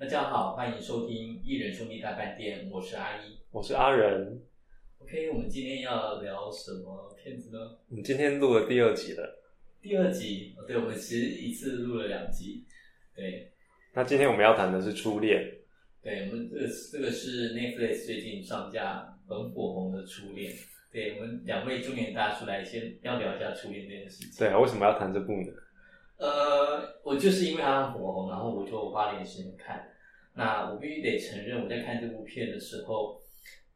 大家好，欢迎收听《艺人兄弟大饭店》，我是阿一。我是阿仁。OK，我们今天要聊什么片子呢？我们今天录了第二集了，第二集，哦对，我们其实一次录了两集。对，那今天我们要谈的是初恋。对，我们这个这个是 Netflix 最近上架很火红的《初恋》。对我们两位中年大叔来先要聊一下初恋这件事情。对啊，为什么要谈这部呢？呃，我就是因为它很火红，然后我就花了点时间看。那我必须得承认，我在看这部片的时候，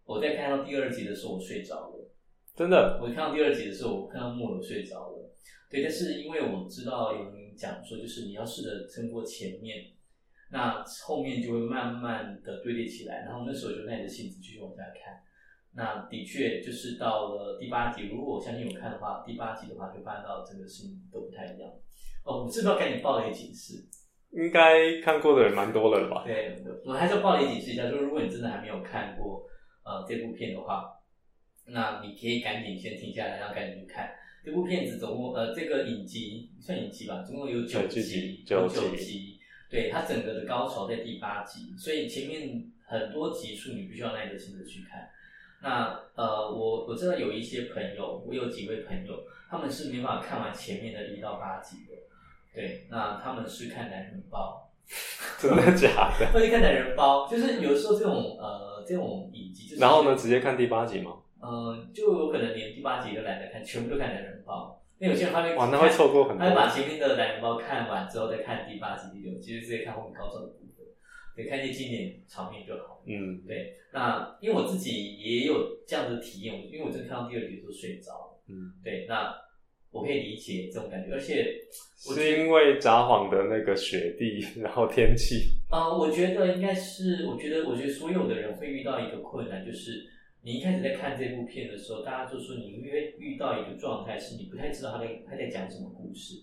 我在看到第二集的时候，我睡着了。真的，我看到第二集的时候，我看到木偶睡着了。对，但是因为我知道有人讲说，就是你要试着撑过前面，那后面就会慢慢的堆叠起来。然后那时候就耐着性子继续往下看。那的确就是到了第八集，如果我相信有看的话，第八集的话就发现到整个事情都不太一样。哦，我知不是要赶紧爆雷警示？应该看过的人蛮多了吧？对，我还是要爆雷警示一下，就是如果你真的还没有看过呃这部片的话，那你可以赶紧先停下来，然后赶紧去看这部片子。总共呃这个影集算影集吧，总共有九九集有九集集。对，它整个的高潮在第八集，所以前面很多集数你必须要耐着性子去看。那呃，我我知道有一些朋友，我有几位朋友，他们是没办法看完前面的一到八集的。对，那他们是看男人包，真的假的？会看男人包，就是有时候这种呃这种影集，就是然后呢，直接看第八集吗？呃，就有可能连第八集都懒得看，全部都看男人包。那有些人他会哇，那会错过很多他会把多。前面的男人包看完之后再看第八集、第六集，直接看后面高潮的部分，对，看一些经典场面就好。嗯，对，那因为我自己也有这样的体验，因为我真的看到第二集都睡着了。嗯，对，那我可以理解这种感觉，而且我是因为札幌的那个雪地，然后天气。呃，我觉得应该是，我觉得，我觉得所有的人会遇到一个困难，就是你一开始在看这部片的时候，大家就说你会遇到一个状态，是你不太知道他在他在讲什么故事。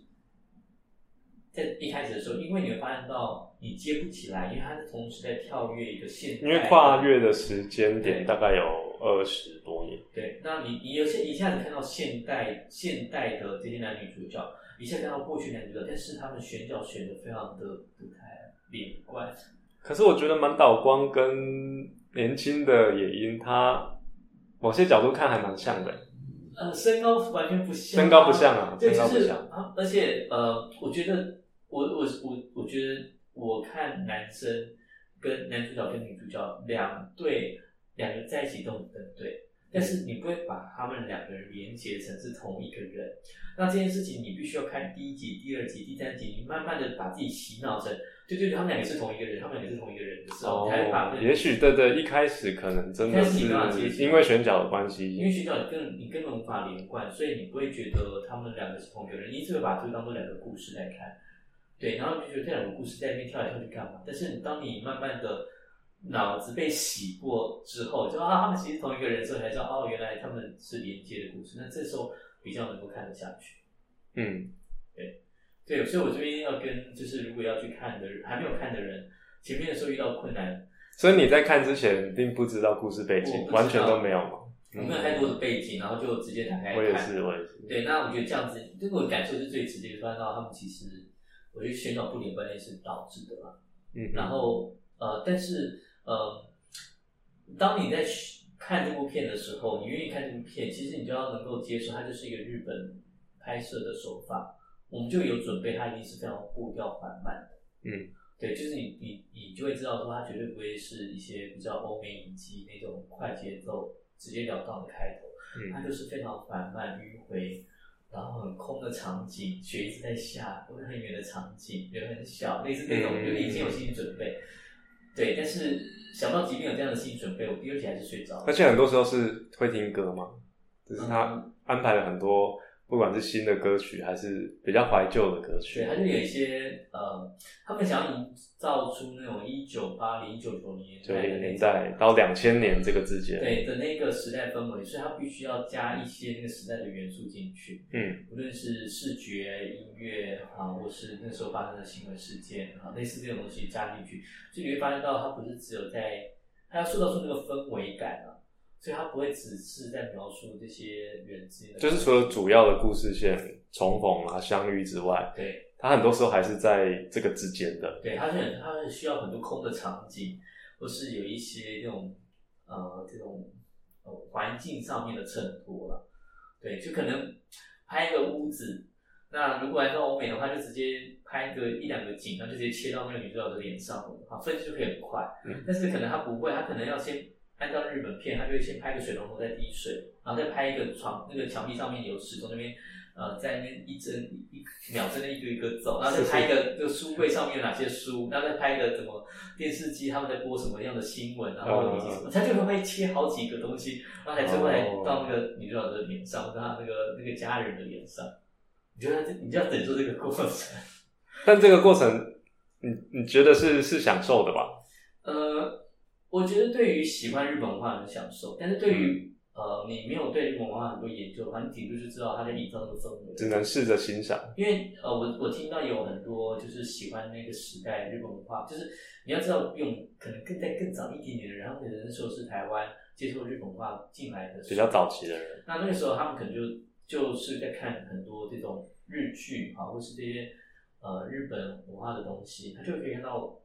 在一开始的时候，因为你会发现到你接不起来，因为他是同时在跳跃一个现代，因为跨越的时间点大概有二十多年。对，那你你有些一下子看到现代现代的这些男女主角，一下子看到过去男女主角，但是他们选角选的非常的不太连贯。可是我觉得满岛光跟年轻的野樱，他某些角度看还蛮像的。呃，身高完全不像啊、身高不像啊对，就是身高不像啊，而且呃，我觉得我我我我觉得我看男生跟男主角跟女主角两对两个在一起都很登对，但是你不会把他们两个人连接成是同一个人。那这件事情你必须要看第一集、第二集、第三集，你慢慢的把自己洗脑成，对对对，他们两个是同一个人，他们两个是同一个人的时候，你才会把也许对对，一开始可能真的是因为选角的关系，因为选角你根你根本无法连贯，所以你不会觉得他们两个是同一个人，你一直会把这个当做两个故事来看，对，然后就觉得这两个故事在那边跳来跳去干嘛？但是当你慢慢的脑子被洗过之后，就啊他们其实同一个人所以，才知道哦原来他们是连接的故事，那这时候比较能够看得下去。嗯，对，对所以我这边要跟就是如果要去看的人，还没有看的人，前面的时候遇到困难，所以你在看之前并不知道故事背景完全都没有嘛。我没有太多的背景，然后就直接打开看。我也是，我也是。对，那我觉得这样子，这个感受是最直接的，发现到他们其实，我觉得选角不连贯也是导致的啦。嗯，然后呃，但是呃，当你在看这部片的时候，你愿意看这部片，其实你就要能够接受，它就是一个日本拍摄的手法，我们就有准备，它一定是非常步调缓慢的。嗯，对，就是你你你就会知道说，它绝对不会是一些比较欧美影集那种快节奏、直截了当的开头。嗯它嗯，就是非常缓慢迂回，然后很空的场景，雪一直在下，或者很远的场景，人很小，类似那种，嗯就是已经有心理准备。对，但是想到即便有这样的心理准备，我第二天还是睡着了。而且很多时候是会听歌嘛，只是他嗯安排了很多，不管是新的歌曲还是比较怀旧的歌曲对，。还是有一些呃，他们想要营造出那种一九八零、一九九零年九零年代到两千年这个之间，对的那个时代氛围，所以它必须要加一些那个时代的元素进去。嗯，无论是视觉、音乐啊，或是那时候发生的新闻事件啊，类似这种东西加进去，所以你会发现到它不是只有在，它要塑造出那个氛围感啊，所以它不会只是在描述这些人之间的，就是除了主要的故事线重逢啊相遇之外，对它很多时候还是在这个之间的。对，它是很它是需要很多空的场景，或是有一些这种呃这种呃环境上面的衬托了。对，就可能拍一个屋子，那如果来到欧美的话，就直接拍个一两个景，然后就直接切到那个女主角的脸上，好，分析就可以很快。嗯但是可能他不会，他可能要先按照日本片，他就会先拍个水龙头在滴水，然后再拍一个床那个墙壁上面有时钟那边。呃，在那边一帧一一秒针的一个一个走，然后再拍一个这个书柜上面有哪些书，然后再拍一个怎么电视机他们在播什么样的新闻，然后以及什么，他就会切好几个东西，然后才最后来到那个女主角的脸上，或者她那个那个家人的脸上。你觉得你就要忍受这个过程？但这个过程，你你觉得是是享受的吧？呃，我觉得对于喜欢日本文化很享受，但是对于、嗯呃你没有对日本文化很多研究的话，你顶多就知道它在营造那个氛围。只能试着欣赏。因为呃，我我听到有很多就是喜欢那个时代日本文化，就是你要知道，用可能更在更早一点点的人，他们可能那时候是台湾接受日本文化进来的比较早期的人，那那个时候他们可能就就是在看很多这种日剧啊，或是这些呃日本文化的东西，他就可以看到，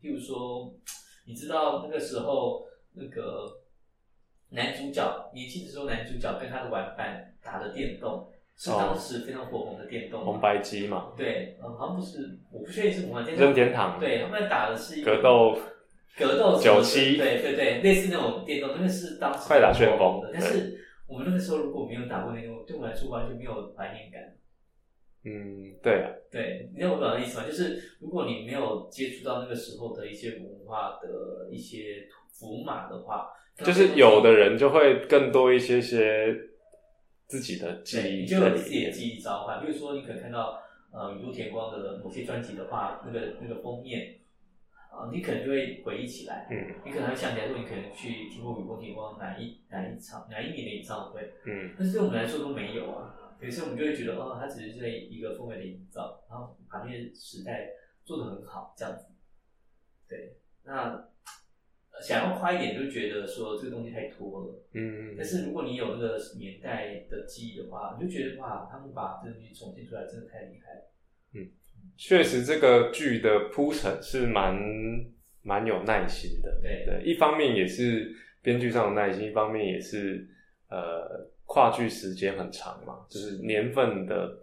譬如说，你知道那个时候那个男主角年轻的时候，男主角跟他的玩伴打的电动是当时非常火红的电动，红白机嘛，对，呃，好像不是，我不确定是红白机任天堂。对他们打的是一个格斗格斗九七。对对对，类似那种电动，那个是当时快打旋风的。但是我们那个时候如果没有打过那个，对我们来说完全没有怀念感。嗯，对啊，对，你知道我表达的意思吗？就是如果你没有接触到那个时候的一些文化的一些符码的话，就是有的人就会更多一些些自己的记忆就自己的记忆召唤。比如说，你可能看到呃宇多田光的某些专辑的话，那个那个封面啊、你可能就会回忆起来。嗯你可能会想起来说，你可能去听过宇多田光哪一哪一场哪一年的演唱会，嗯，但是对我们来说都没有啊。有时候我们就会觉得，哦，他只是在一个氛围的营造，然后把那些时代做的很好，这样子。对，那呃想要夸一点，就觉得说这个东西太拖了。嗯但是如果你有那个年代的记忆的话，你就觉得哇，他们把这个东西重现出来，真的太厉害了。确实这个剧的铺陈是蛮蛮有耐心的。对对，一方面也是编剧上的耐心，一方面也是呃跨剧时间很长嘛，就是年份的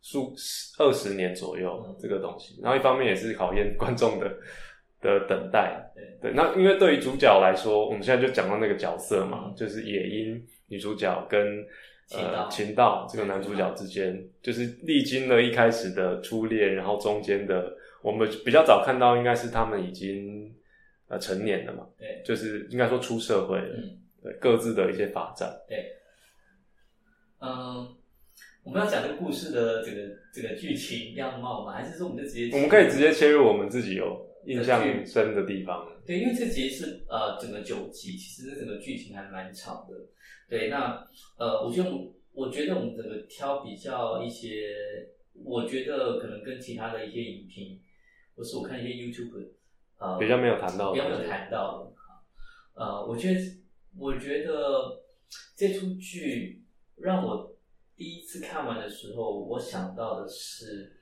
数二十年左右嗯。这个东西，然后一方面也是考验观众的 的等待。对。对，那因为对于主角来说，我们现在就讲到那个角色嘛，嗯。就是野樱女主角跟呃秦道。这个男主角之间，就是历经了一开始的初恋，然后中间的我们比较早看到应该是他们已经呃成年了嘛，对。就是应该说出社会了，嗯。对各自的一些发展。对，嗯，我们要讲这个故事的这个这个剧情样貌吗？还是说我们就直接？我们可以直接切入我们自己有印象深的地方。对，因为这集是呃整个九集，其实这整个剧情还蛮长的。对，那呃，我觉得我我觉得我们整个挑比较一些，我觉得可能跟其他的一些影评，或是我看一些 YouTube，呃，比较没有谈到比较没有谈到的。呃，我觉得我觉得这出剧让我第一次看完的时候，我想到的是，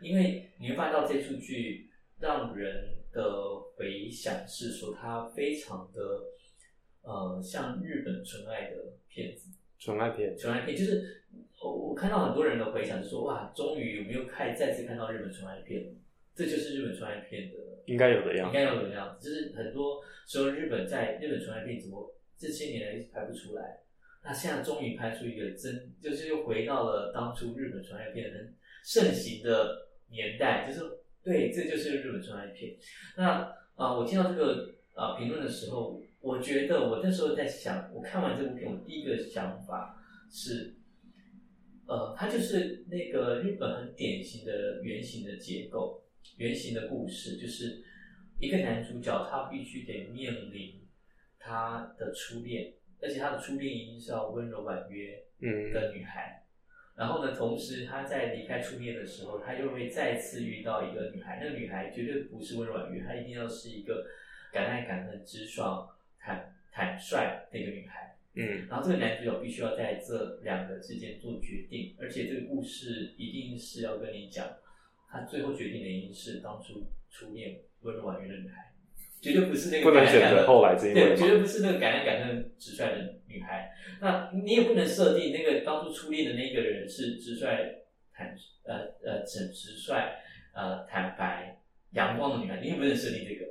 因为你会发现到这出剧让人的回想是说它非常的呃像日本纯爱的片子，纯爱片，纯爱片就是我我看到很多人的回想是说哇，终于有没有看再次看到日本纯爱片了？这就是日本纯爱片的应该有的样子。应该有的样子，就是很多时候日本在日本纯爱片怎么这些年来一直拍不出来，那现在终于拍出一个真，就是又回到了当初日本纯爱片很盛行的年代，就是对，这就是日本纯爱片。那啊、我听到这个啊、评论的时候，我觉得我那时候在想，我看完这部片，我第一个想法是。呃，它就是那个日本很典型的圆形的结构，圆形的故事，就是一个男主角他必须得面临他的初恋，而且他的初恋一定是要温柔婉约嗯的女孩。然后呢，同时他在离开初恋的时候，他又会再次遇到一个女孩，那个女孩绝对不是温柔婉约，她一定要是一个敢爱敢恨、直爽、坦坦率的一个女孩。嗯然后这个男主角必须要在这两个之间做决定，而且这个故事一定是要跟你讲他最后决定的一定是当初初恋温柔婉约的女孩，绝对不是那个不能感人感人选择后来这一对，绝对。不是那个感人感恨、直率的女孩。那你也不能设定那个当初初恋的那个人是直率、坦呃呃很直率、呃坦白、阳光的女孩，你也不能设定这个。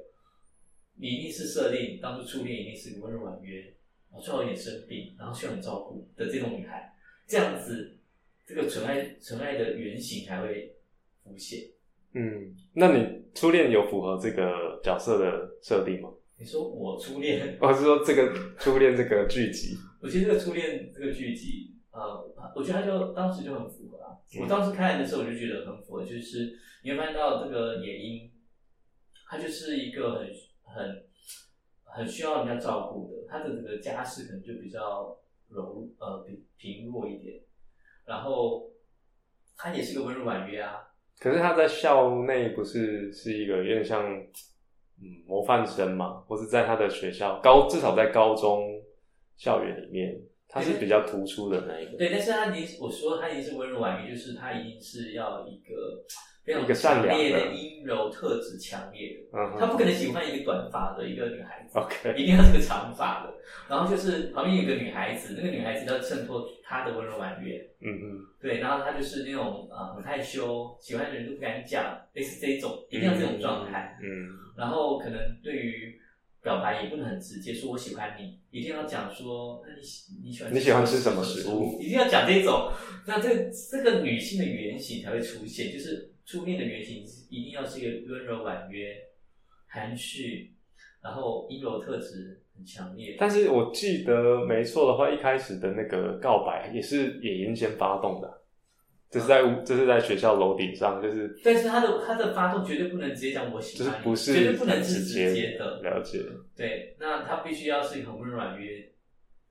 你一定是设定当初初恋一定是个温柔婉约，然后最后有点生病，然后需要你照顾的这种女孩，这样子这个纯爱纯爱的原型才会浮现。嗯，那你初恋有符合这个角色的设定吗？你说我初恋，我 是说这个初恋这个剧集，我觉得这个初恋这个剧集，呃，我觉得他就当时就很符合啊。嗯。我当时看的时候，我就觉得很符合，就是你会发现到这个野樱，他就是一个很很很需要人家照顾的，他的这个家世可能就比较柔呃平平弱一点，然后他也是个温柔婉约啊，可是他在校内不是是一个有点像嗯模范生嘛，或是在他的学校高至少在高中校园里面，他是比较突出的那一个。对，但是他已经我说他已经是温柔婉约，就是他已经是要一个非常一个善强烈良的的阴柔特质强烈的。嗯他不可能喜欢一个短发的一个女孩子，OK，一定要是个长发的。然后就是旁边有个女孩子，那个女孩子要衬托她的温柔婉约，嗯嗯对。然后她就是那种呃很害羞，喜欢的人都不敢讲，类似这种，一定要这种状态。嗯然后可能对于表白也不能很直接，说我喜欢你，一定要讲说那你喜你喜欢你喜欢吃什么食食物一定要讲这种。那这这个女性的原型才会出现，就是初恋的原型一定要是一个温柔婉约、含蓄，然后阴柔特质很强烈。但是我记得没错的话，一开始的那个告白也是野樱先发动的啊，这是在屋这是在学校楼顶上，就是但是他的他的发动绝对不能直接讲我喜欢是不是绝对不能是直接接的。了解，对，那他必须要是一个很温柔婉约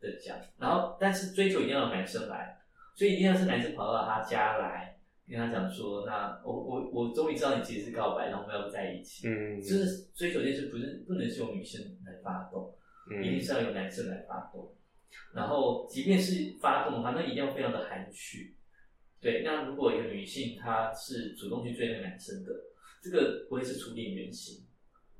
的讲，然后但是追求一定要有男生来，所以一定要是男生跑到他家来跟他讲说，那我我我终于知道你其实是告白，然后我们要不在一起。嗯就是追求这件事不是不能是由女生来发动，一定嗯是要由男生来发动。然后即便是发动的话，那一定要非常的含蓄。对，那如果一个女性她是主动去追那个男生的，这个不会是初恋原型，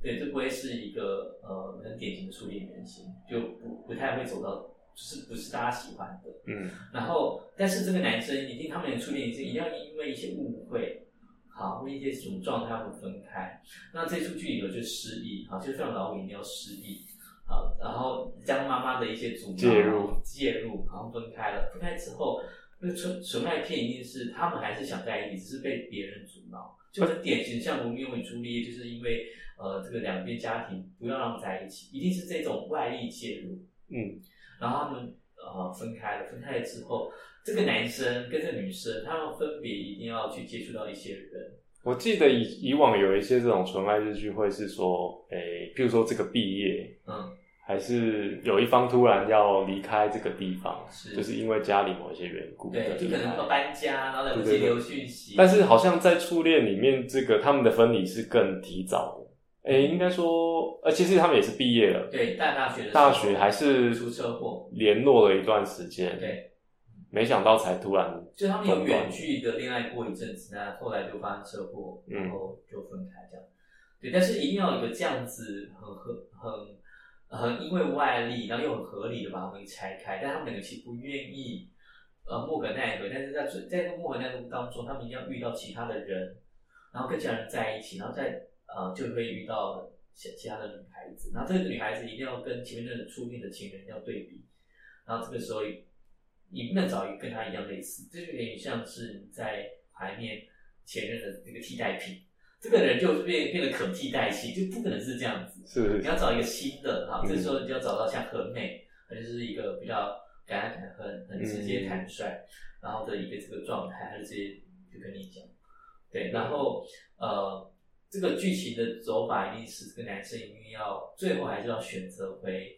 对，这不会是一个呃很典型的初恋原型，就不不太会走到，就是不是大家喜欢的。嗯然后，但是这个男生一定他们的初恋一定一定要因为一些误会，好，或一些什么状态会分开。那这出剧里头就失忆，好，就非常老一定要失忆，好，然后将妈妈的一些阻挠介入介入，然后分开了。分开之后，那纯纯爱片一定是他们还是想在一起，只是被别人阻挠，就很典型，像罗密欧与朱丽叶，就是因为呃这个两边家庭不要让在一起，一定是这种外力介入。嗯然后他们呃分开了，分开了之后，这个男生跟这个女生，他们分别一定要去接触到一些人，我记得以以往有一些这种纯爱日剧会是说，诶、譬如说这个毕业，嗯，还是有一方突然要离开这个地方，是。就是因为家里某一些缘故对，就可能要搬家，然后来不对对对。及留讯息，但是好像在初恋里面，这个他们的分离是更提早的。诶、应该说，呃，其实他们也是毕业了，对大大学的时候大学还是出车祸，联络了一段时间，对，没想到才突然，就他们有远距的恋爱过一阵子，那后来就发生车祸，嗯然后就分开这样。对，但是一定要有一个这样子很很很很因为外力，然后又很合理的把他们拆开，但他们两个其实不愿意，呃，莫可奈何。但是在最在这个莫可奈何当中，他们一定要遇到其他的人，然后跟其他人在一起，然后再呃就会遇到其其他的女孩子，然后这个女孩子一定要跟前面那个初恋的情人要对比，然后这个时候你不能找一个跟她一样类似，这就有点像是你在怀念前任的那个替代品，这个人就变变得可替代性，就不可能是这样子。是你要找一个新的，好，嗯这时候你就要找到像很美，而就是一个比较感恩感很很直接坦率，然后的一个这个状态，他就直接就跟你讲，对，然后呃，这个剧情的走法一定是这个男生一定要最后还是要选择回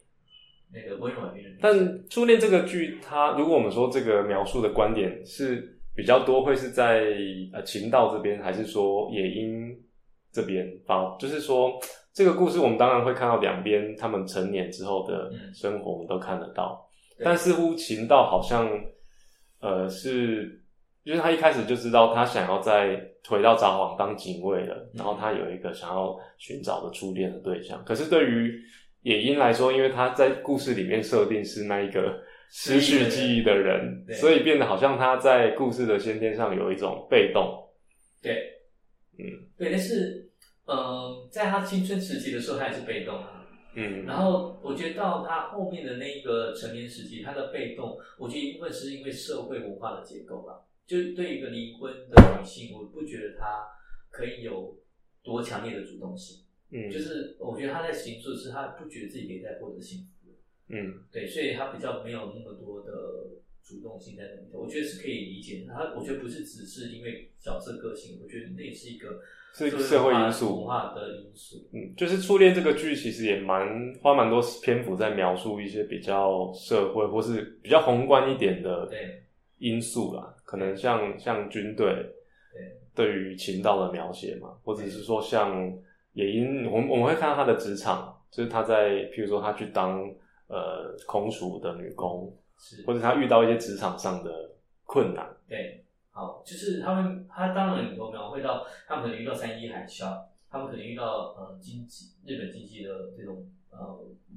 那个温柔婉约的女生，但初恋这个剧，它如果我们说这个描述的观点是比较多，会是在呃情道这边，还是说野樱这边发？就是说这个故事，我们当然会看到两边他们成年之后的嗯生活，我们都看得到。对但似乎情道好像呃是就是他一开始就知道他想要在回到札幌当警卫了，然后他有一个想要寻找的初恋的对象。可是对于野樱来说，因为他在故事里面设定是那一个失去记忆的人，对所以变得好像他在故事的先天上有一种被动。对，嗯对，但是，嗯、在他青春时期的时候，他也是被动啊。嗯然后我觉得到他后面的那个成年时期，他的被动，我觉得一部分是因为社会文化的结构吧。就对一个离婚的女性，我不觉得她可以有多强烈的主动性。嗯，就是我觉得她在行做的是，她不觉得自己可以再获得幸福了。嗯对，所以她比较没有那么多的主动性在那里头，我觉得是可以理解的。她我觉得不是只是因为角色个性，我觉得那也是一个是社会因素文化的因素。嗯，就是《初恋》这个剧其实也蛮花蛮多篇幅在描述一些比较社会或是比较宏观一点的对因素啦，可能像像军队对。对于情道的描写嘛，或者是说像野因，我们我们会看到他的职场，就是他在譬如说他去当呃空厨的女工，是。或者他遇到一些职场上的困难，对，好，就是他们，他当然里头描绘到，他们可能遇到三一海啸，他们可能遇到呃经济日本经济的这种呃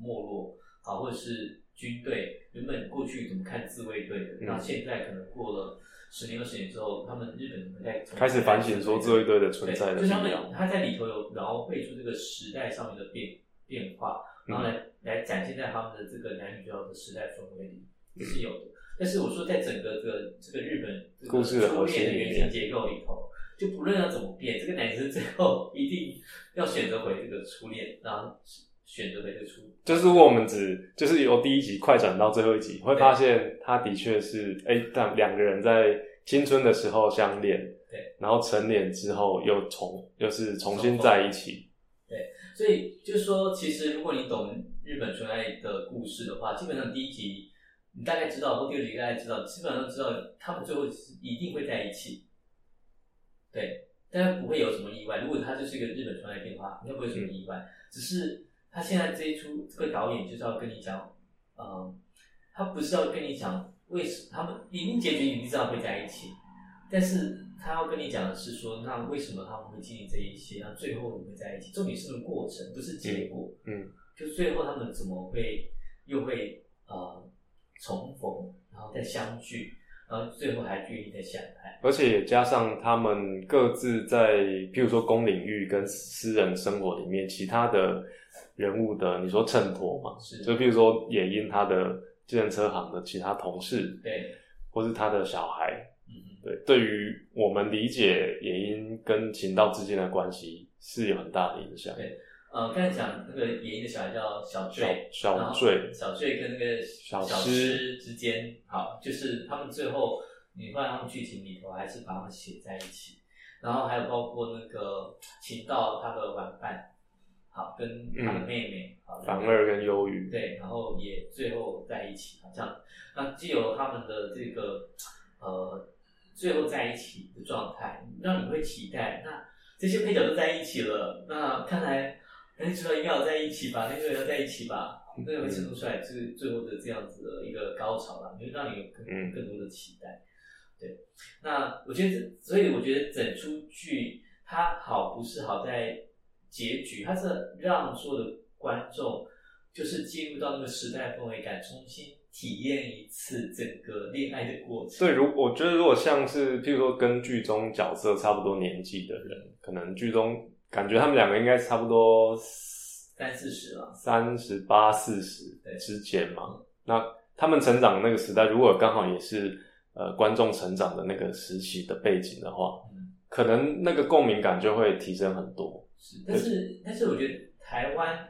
没落，啊，或者是军队原本过去怎么看自卫队的，嗯。那、现在可能过了十年二十年之后，他们日本人在开始反省说自卫队的存，在的就是他们。他在里头有描绘出这个时代上面的变变化，然后来、来展现在他们的这个男女主角的时代氛围里是有的。但是我说，在整个这个这个日本这个故事的初核心恋的原型结构里头，就不论要怎么变，这个男生最后一定要选择回这个初恋，然后选择的一个初，就是如果我们只就是由第一集快转到最后一集，会发现他的确是哎，但两个人在青春的时候相恋，对，然后成年之后又重又是重新在一起，对所以就是说，其实如果你懂日本纯爱的故事的话，基本上第一集你大概知道，或第二集大概知道，基本上知道他们最后是一定会在一起。对，但是不会有什么意外。如果他就是一个日本纯爱片的话，应该不会有什么意外。只是他现在这一出，这个导演就是要跟你讲，嗯，他不是要跟你讲为什他们已经结局已经知道会在一起，但是他要跟你讲的是说，那为什么他们会经历这一些，那最后会在一起？重点是那个过程，不是结果。嗯，就最后他们怎么会又会呃重逢，然后再相聚，然后最后还愿意再相爱。而且也加上他们各自在譬如说公领域跟私人生活里面其他的人物的你说衬托嘛，是。就譬如说野樱他的计程车行的其他同事，对，或是他的小孩，嗯，对，对于我们理解野樱跟秦道之间的关系是有很大的影响。对。呃，刚才讲那个爷爷的小孩叫小坠，小坠。小坠跟那个小小诗诗之间，好，就是他们最后你发现他们剧情里头还是把他们写在一起，然后还有包括那个秦道他的玩伴，好，跟他的妹妹，好，反二跟忧郁，对，然后也最后在一起，好像那既有他们的这个呃最后在一起的状态，让你会期待，那这些配角都在一起了，那看来男女主角应该要在一起吧，那个要在一起吧，那个会衬托出来最最后的这样子的一个高潮啦，你会让你有更嗯。更多的期待。对，那我觉得，所以我觉得整出剧它好不是好在结局，它是让所有的观众就是进入到那个时代氛围感，重新体验一次整个恋爱的过程。对，如我觉得如果像是譬如说跟剧中角色差不多年纪的人，可能剧中感觉他们两个应该差不多三四十了，三十八四十之间嘛。那他们成长的那个时代，如果刚好也是呃观众成长的那个时期的背景的话，嗯，可能那个共鸣感就会提升很多。是，但是但是我觉得台湾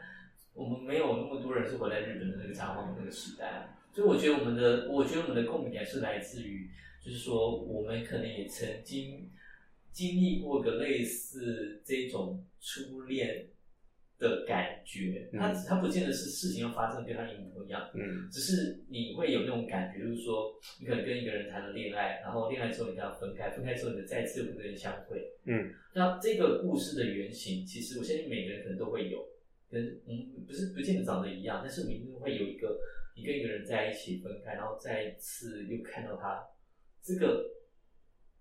我们没有那么多人是活在日本的那个札幌那个时代，所以我觉得我们的我觉得我们的共鸣还是来自于，就是说我们可能也曾经经历过个类似这种初恋的感觉，它嗯它不见得是事情要发生跟它一模一样。嗯只是你会有那种感觉，就是说，你可能跟一个人谈了恋爱，然后恋爱之后你跟他分开，分开之后你再次又跟这个人相会。嗯，那这个故事的原型，其实我相信每个人可能都会有，跟嗯不是不见得长得一样，但是我们一定会有一个，你跟一个人在一起分开，然后再一次又看到他，这个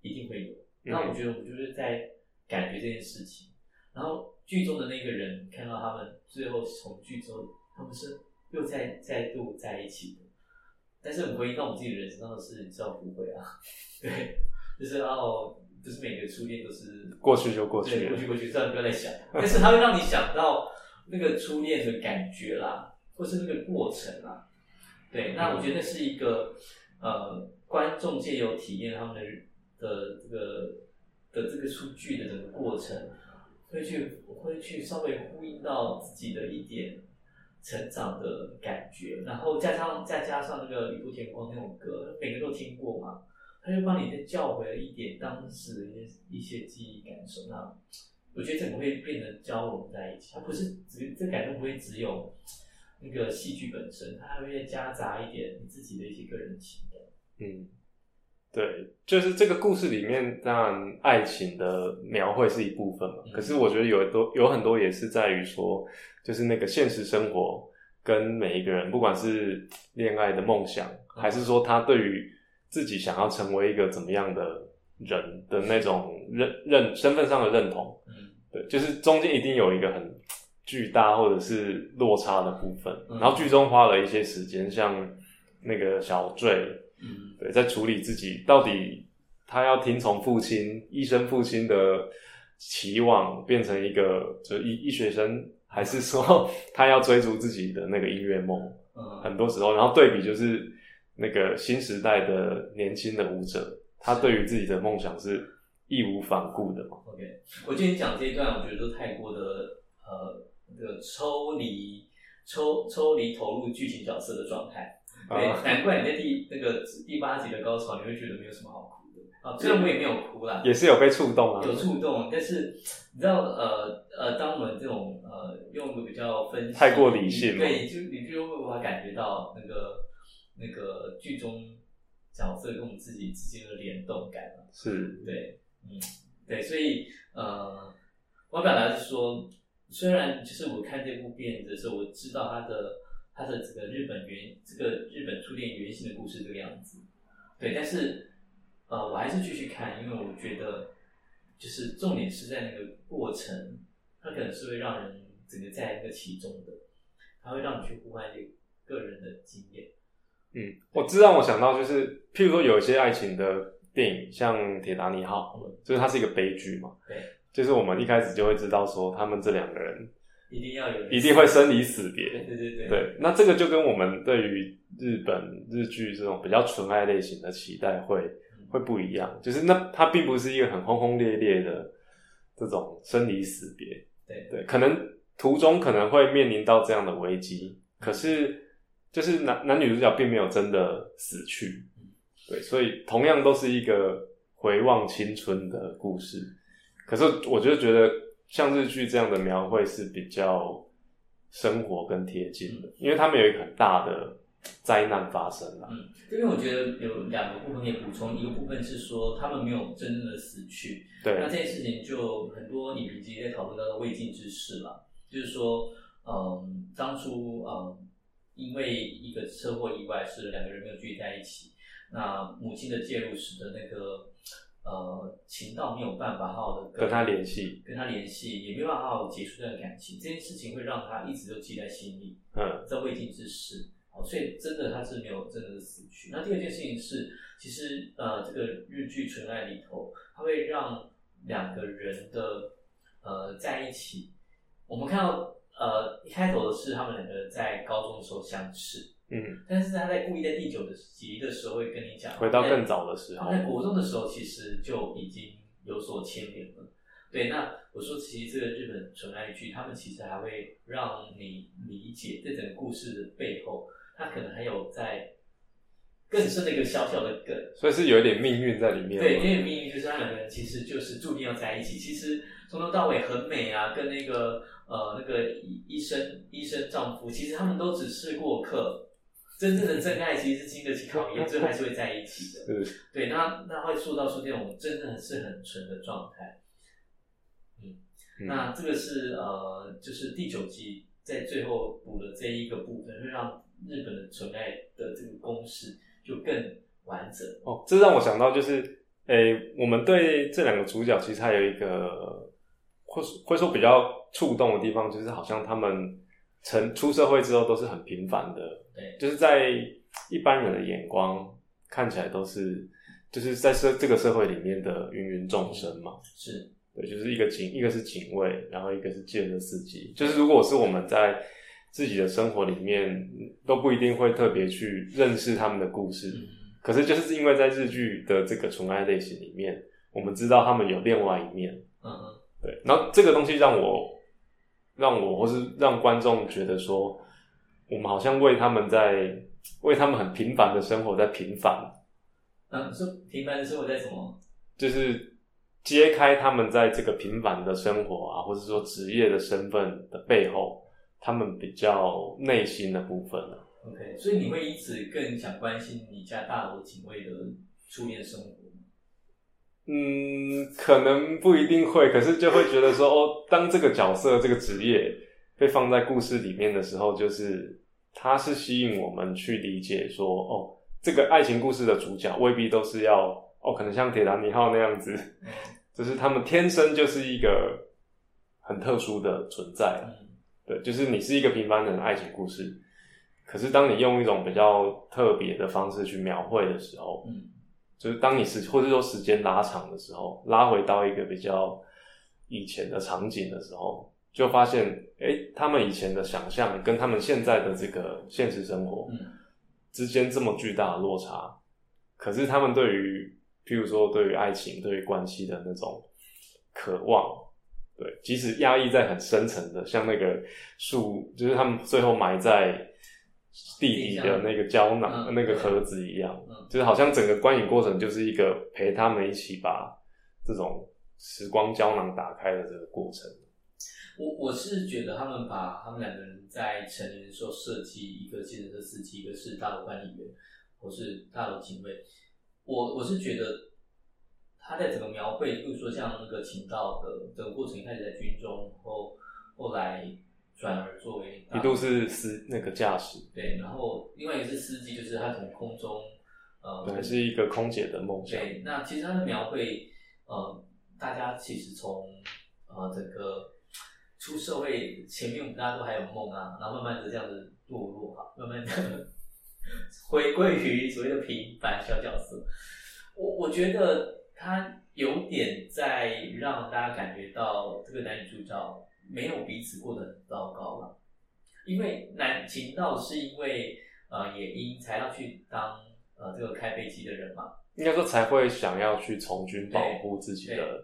一定会有。那我觉得我就是在感觉这件事情，然后剧中的那个人看到他们最后从剧中，他们是又再再度在一起的。但是回忆到我们自己的人生，当然是知道不会啊，对，就是哦，就是每个初恋都是过去就过去对，过去过去，这样不要再想。但是它会让你想到那个初恋的感觉啦，或是那个过程啦。对，那我觉得是一个呃，观众借由体验他们的的这个的这个出剧的整个过程，会去会去稍微呼应到自己的一点成长的感觉，然后加上再加上那个《雨过天光》那种歌，每个都听过嘛，他就帮你再叫回了一点当时的一些一些记忆感受。那我觉得整个会变得交融在一起，它不是只这感动不会只有。那个戏剧本身，它还会夹杂一点你自己的一些个人情感。嗯，对，就是这个故事里面，当然爱情的描绘是一部分嘛。可是我觉得有多有很多也是在于说，就是那个现实生活跟每一个人，不管是恋爱的梦想，还是说他对于自己想要成为一个怎么样的人的那种认认身份上的认同。嗯，对，就是中间一定有一个很。巨大或者是落差的部分，然后剧中花了一些时间，像那个小坠，嗯，对，在处理自己到底他要听从父亲医生父亲的期望，变成一个就医医学生，还是说 他要追逐自己的那个音乐梦？嗯，很多时候，然后对比就是那个新时代的年轻的舞者，他对于自己的梦想是义无反顾的嘛？OK，我今天讲这一段，我觉得都太过的呃。那个抽离、抽抽离投入剧情角色的状态，对，难怪你在第那个第八集的高潮，你会觉得没有什么好哭的啊。虽然我也没有哭啦，也是有被触动啊，有触动。但是你知道，呃呃，当我们这种呃用的比较分析、太过理性，对，就你就会无法感觉到那个那个剧中角色跟我们自己之间的联动感是，对，嗯，对，所以呃，我表达是说。虽然就是我看这部片子的时候，我知道它的它的这个日本原这个日本初恋原型的故事这个样子，对，但是呃，我还是继续看，因为我觉得就是重点是在那个过程，它可能是会让人整个在那个其中的，它会让你去呼唤一个人的经验。嗯，我这让我想到就是，譬如说有一些爱情的电影，像《铁达尼号》，就是它是一个悲剧嘛。对。就是我们一开始就会知道说，他们这两个人一定要有，一定会生离死别。对对对。对，那这个就跟我们对于日本日剧这种比较纯爱类型的期待会会不一样。就是那它并不是一个很轰轰烈烈的这种生离死别。对对，可能途中可能会面临到这样的危机，可是就是男男女主角并没有真的死去。对，所以同样都是一个回望青春的故事。可是，我就觉得像日剧这样的描绘是比较生活跟贴近的，因为他们有一个很大的灾难发生了。嗯，这边我觉得有两个部分可以补充，一个部分是说他们没有真正的死去。对。那这件事情就很多影评其实在讨论到的未尽之事了，就是说，嗯，当初嗯，因为一个车祸意外，是两个人没有聚在一起，那母亲的介入使得那个。呃，情到没有办法好好的跟他联系，跟他联系也没有办法好好结束这段感情，这件事情会让他一直都记在心里，嗯，在未尽之事，好，所以真的他是没有真的死去。那第二件事情是，其实呃，这个日剧纯爱里头，它会让两个人的呃在一起，我们看到呃一开头的是他们两个在高中的时候相识。嗯，但是他在故意在第九的集的时候会跟你讲，回到更早的时候，在国中的时候其实就已经有所牵连了。对，那我说其实这个日本纯爱剧，他们其实还会让你理解这整个故事的背后，他可能还有在更深的一个小小的梗，所以是有一点命运在里面。对，有点命运就是他两个人其实就是注定要在一起。其实从头到尾很美啊，跟那个呃那个医医生医生丈夫，其实他们都只是过客。真正的真爱其实是经得起考验，最后还是会在一起的。对，那那会塑造出这种真的是很纯的状态。嗯，那这个是呃，就是第九集在最后补的这一个部分，会让日本的纯爱的这个公式就更完整。哦，这让我想到就是诶，我们对这两个主角其实还有一个会会说比较触动的地方，就是好像他们成出社会之后都是很平凡的，对，就是在一般人的眼光看起来都是就是在社这个社会里面的芸芸众生嘛，是对，就是一个警，一个是警卫，然后一个是建设司机。就是如果是我们在自己的生活里面，都不一定会特别去认识他们的故事。嗯可是就是因为在日剧的这个纯爱类型里面，我们知道他们有另外一面。嗯嗯对，然后这个东西让我让我或是让观众觉得说，我们好像为他们在为他们很平凡的生活在平凡。嗯，是平凡的生活在什么？就是揭开他们在这个平凡的生活啊，或者说职业的身份的背后，他们比较内心的部分了。OK，所以你会因此更想关心你家大楼警卫的初恋生活吗？嗯，可能不一定会，可是就会觉得说，哦，当这个角色、这个职业被放在故事里面的时候，就是它是吸引我们去理解说，哦，这个爱情故事的主角未必都是要，哦，可能像铁达尼号那样子，嗯。就是他们天生就是一个很特殊的存在。嗯。对，就是你是一个平凡人的爱情故事，可是当你用一种比较特别的方式去描绘的时候，嗯。就是当你时或者说时间拉长的时候，拉回到一个比较以前的场景的时候，就发现，哎，他们以前的想象跟他们现在的这个现实生活嗯。之间这么巨大的落差，可是他们对于，譬如说对于爱情、对于关系的那种渴望，对，即使压抑在很深层的，像那个树，就是他们最后埋在地底的那个胶囊、嗯。那个盒子一样，嗯。就是好像整个观影过程就是一个陪他们一起把这种时光胶囊打开的这个过程。我我是觉得他们把他们两个人在成年的时候设计，一个计程车司机，一个是大楼管理员，或是大楼警卫。我我是觉得他在整个描绘，比如说像那个秦道的整个过程，一开始在军中，后后来转而作为一度是司那个驾驶，对，然后另外一个是司机，就是他从空中呃还，是一个空姐的梦想。对，那其实他的描绘，呃，大家其实从呃整个出社会前面我们，大家都还有梦啊，然后慢慢的这样子堕落哈，慢慢的回归于所谓的平凡小角色。我我觉得他有点在让大家感觉到这个男女主角没有彼此过得很糟糕了，因为男情道是因为呃野鹰才要去当呃这个开飞机的人嘛，应该说才会想要去从军保护自己的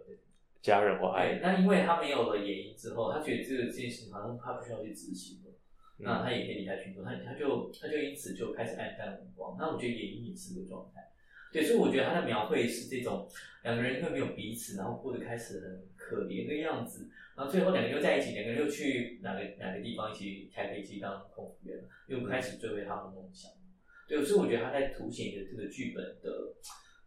家人或爱。那因为他没有了野鹰之后，他觉得这个这件事情好像他不需要去执行了，嗯那他也可以离开群众，他他就他就因此就开始黯淡无光。那我觉得野鹰也是这个状态，对，所以我觉得他的描绘是这种两个人因为没有彼此，然后过得开始很可怜的样子，然后最后两个人又在一起，两个人又去哪个哪个地方一起开飞机当空服员，又开始追回他们的梦想。对，所以我觉得他在凸显一个这个剧本的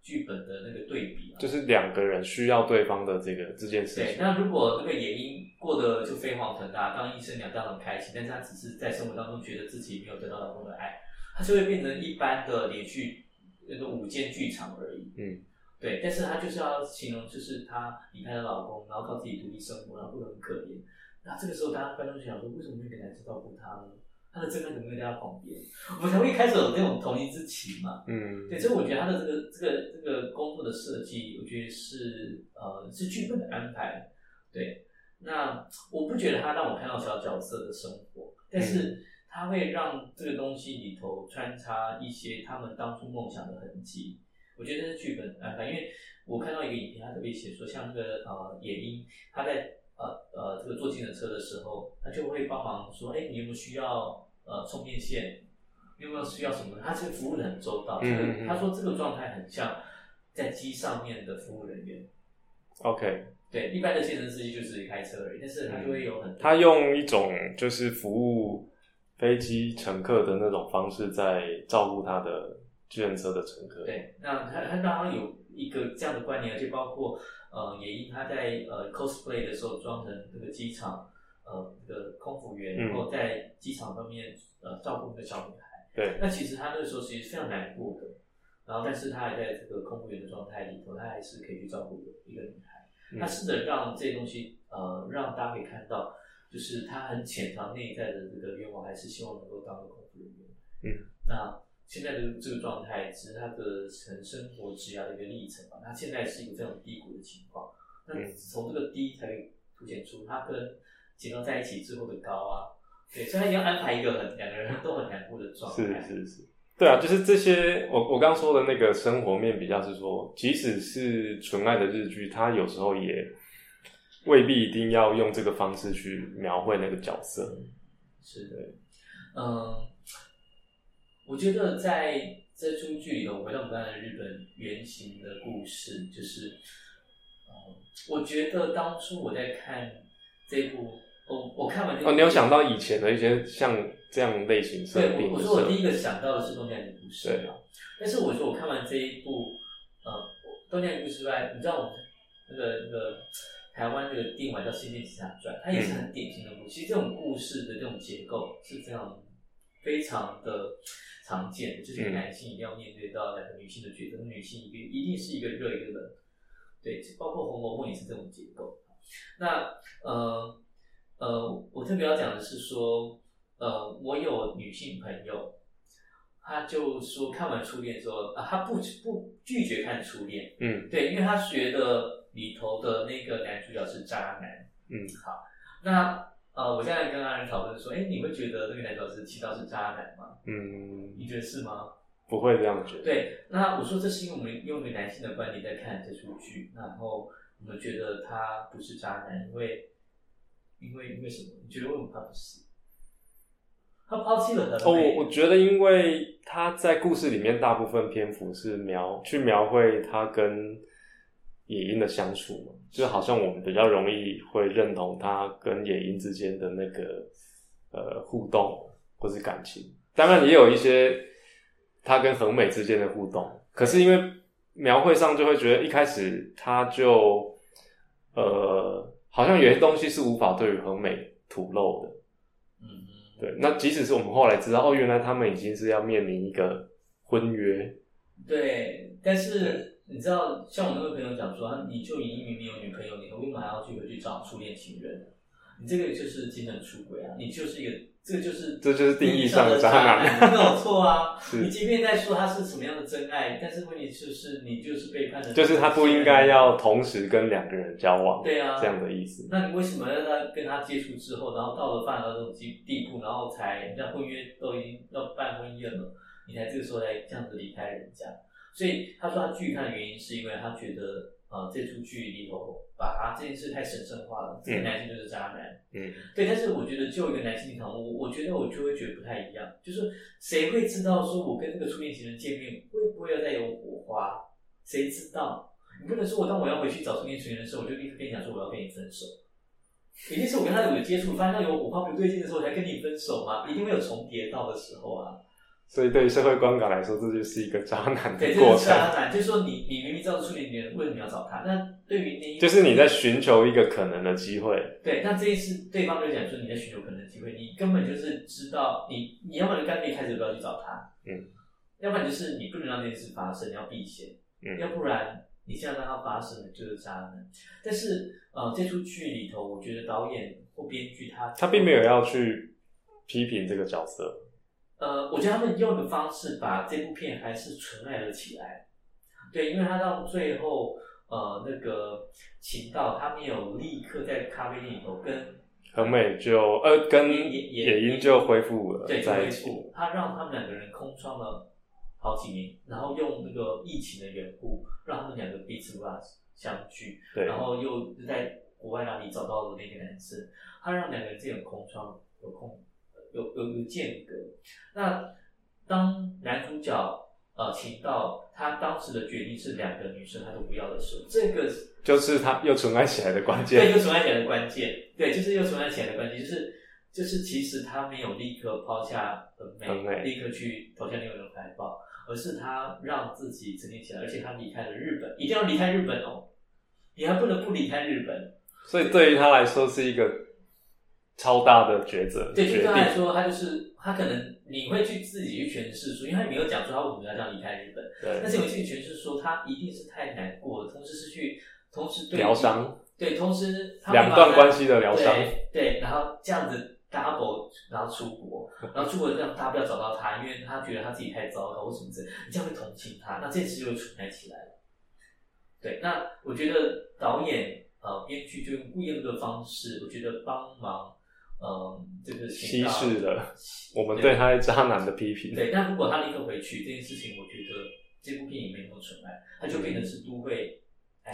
剧本的那个对比啊，就是两个人需要对方的这个这件事情对，那如果那个野鹰过得就飞黄腾达，当医生两当然很开心，但是他只是在生活当中觉得自己没有得到老公的爱，他就会变成一般的连续那个午间剧场而已。嗯，对，但是他就是要形容，就是她离开了老公，然后靠自己独立生活，然后过得很可怜。那这个时候，大家观众就想说，为什么那个男生照顾她呢？她的真爱怎么会在他旁边？我们才会开始有那种同情之情嘛。嗯，对，所以我觉得他的这个这个这个工作的设计，我觉得是呃是剧本的安排。对，那我不觉得他让我看到小角色的生活，但是他会让这个东西里头穿插一些他们当初梦想的痕迹。我觉得这是剧本安排，因为我看到一个影片，他特别写说，像那个呃野鹰，他在呃呃这个坐计程车的时候，他就会帮忙说，哎，你有没有需要呃充电线？你有没有需要什么？他这个服务的很周到，嗯嗯嗯他说这个状态很像在机上面的服务人员。OK，对，一般的健身司机就只是开车而已，但是他就会有很多他用一种就是服务飞机乘客的那种方式，在照顾他的计程车的乘客。，对，那他他让他有一个这样的观念，而且包括呃也因他在呃 cosplay 的时候装成这个机场呃这个空服员，嗯然后在机场方面呃照顾那个小女孩。对，那其实他那个时候其实非常难过的，然后但是他还在这个空服员的状态里头，他还是可以去照顾一个女孩。嗯他试着让这些东西，呃，让大家可以看到，就是他很潜藏内在的这个愿望，还是希望能够当个空服人员。嗯，那现在的这个状态，其实他的成生活职涯的一个历程嘛。他现在是一个这种低谷的情况，那嗯从这个低才会凸显出他跟剪刀在一起之后的高啊。对，所以他要安排一个很两个人都很难过的状态。是是是，对啊，就是这些我我刚说的那个生活面比较是说，即使是纯爱的日剧，它有时候也未必一定要用这个方式去描绘那个角色。是的，嗯，我觉得在这出剧里头，回到我们刚才的日本原型的故事，就是，嗯，我觉得当初我在看这部，我我看完这部哦，你有想到以前的一些像这样类型设对，我我说我第一个想到的是东京女故事对嘛，但是我说我看完这一部，呃，东京女故事之外，你知道我们那个那个台湾这个电影叫《仙剑奇侠传》，它也是很典型的故事。其实这种故事的这种结构是这样非常的常见的，就是男性一定要面对到两个女性的角色，女性一个一定是一个热一个冷，对，包括《红楼梦》也是这种结构。那呃呃，我特别要讲的是说，呃，我有女性朋友，她就说看完《初恋》之后啊，她不不拒绝看《初恋》，嗯。对，因为她觉得里头的那个男主角是渣男。嗯，好，那呃，我现在跟阿仁讨论说，哎，你会觉得那个男主角是七道是渣男吗？嗯，你觉得是吗？不会这样觉得。对，那我说这是因为我们用一个男性的观点在看这出剧，然后我们觉得他不是渣男，因为因为因为什么？你觉得为什么他不是？他抛弃了他哦，我我觉得，因为他在故事里面大部分篇幅是描去描绘他跟野樱的相处嘛，就好像我们比较容易会认同他跟野樱之间的那个呃互动或是感情。当然，也有一些他跟恒美之间的互动，可是因为描绘上就会觉得一开始他就呃好像有些东西是无法对于恒美吐露的。嗯嗯，对，那即使是我们后来知道，哦，原来他们已经是要面临一个婚约，对，但是你知道，像我那位朋友讲说，你就已经明明有女朋友，你为什么还要去回去找初恋情人？你这个就是精神出轨啊！你就是一个，这个就是这就是定义上的的渣男男，没有错啊。你即便在说他是什么样的真爱，但是问题就是你就是背叛了，就是他不应该要同时跟两个人交往，对啊这样的意思。那你为什么要他跟他接触之后，然后到了发展到这种地地步，然后才人家婚约都已经要办婚宴了，你才这个时候才这样子离开人家？所以他说他拒看的原因是因为他觉得呃这出剧里头把他这件事太神圣化了，这个男性就是渣男。嗯，对，但是我觉得就一个男性立场，我我觉得我就会觉得不太一样，就是谁会知道说我跟这个初恋情人见面会不会要再有火花？谁知道？你不能说我当我要回去找初恋情人的时候，我就立刻跟你讲说我要跟你分手，一定是我跟他有接触，发现到有火花不对劲的时候才跟你分手嘛，一定会有重叠到的时候啊。所以对于社会观感来说，这就是一个渣男对，的过这是渣，男，就是说你你明明知道初恋情人，为什么要找他？那对于那一就是你在寻求一个可能的机会。对，那这一次对方就讲说你在寻求可能的机会，你根本就是知道你你要么就干脆一开始不要去找他，嗯，要不然就是你不能让这件事发生，你要避嫌，嗯要不然你现在让它发生了就是渣男。但是呃，这出剧里头，我觉得导演或编剧他他并没有要去批评这个角色，呃，我觉得他们用的方式把这部片还是纯爱了起来。对，因为他到最后，呃，那个秦道他没有立刻在咖啡店里头跟恒美就呃跟野樱就恢复了对在一起。恢复，他让他们两个人空窗了好几年，然后用那个疫情的缘故，让他们两个彼此无法相聚，对，然后又在国外那里找到了那个男生，他让两个人之间有空窗，有空有有有间隔。那当男主角呃秦道他当时的决定是两个女生他都不要的时候，这个。就是他又纯爱起来的关键对，又存在起来的关键，对，就是又存在起来的关键，就是就是其实他没有立刻抛下很美，很美立刻去投向另外一种怀抱，而是他让自己沉淀起来，而且他离开了日本，一定要离开日本哦，你还不能不离开日本，所以对于他来说是一个超大的抉择对，就决对他来。说，他就是他可能你会去自己去诠释说，因为他没有讲说他为什么要这样离开日本，对但是对，有些诠释说他一定是太难过了，同时是去同时对疗伤，对，同时两段关系的疗伤。对对，然后这样子 double，然后出国，然后出国让大家不要找到他，因为他觉得他自己太糟糕或什么之类，你这样会同情他，那这件事就会存在起来了。对，那我觉得导演呃编剧就用故意的方式，我觉得帮忙呃这个稀释了 我们对他渣男的批评。对，但如果他立刻回去，这件事情我觉得这部电影没那么纯爱，它就变成是都会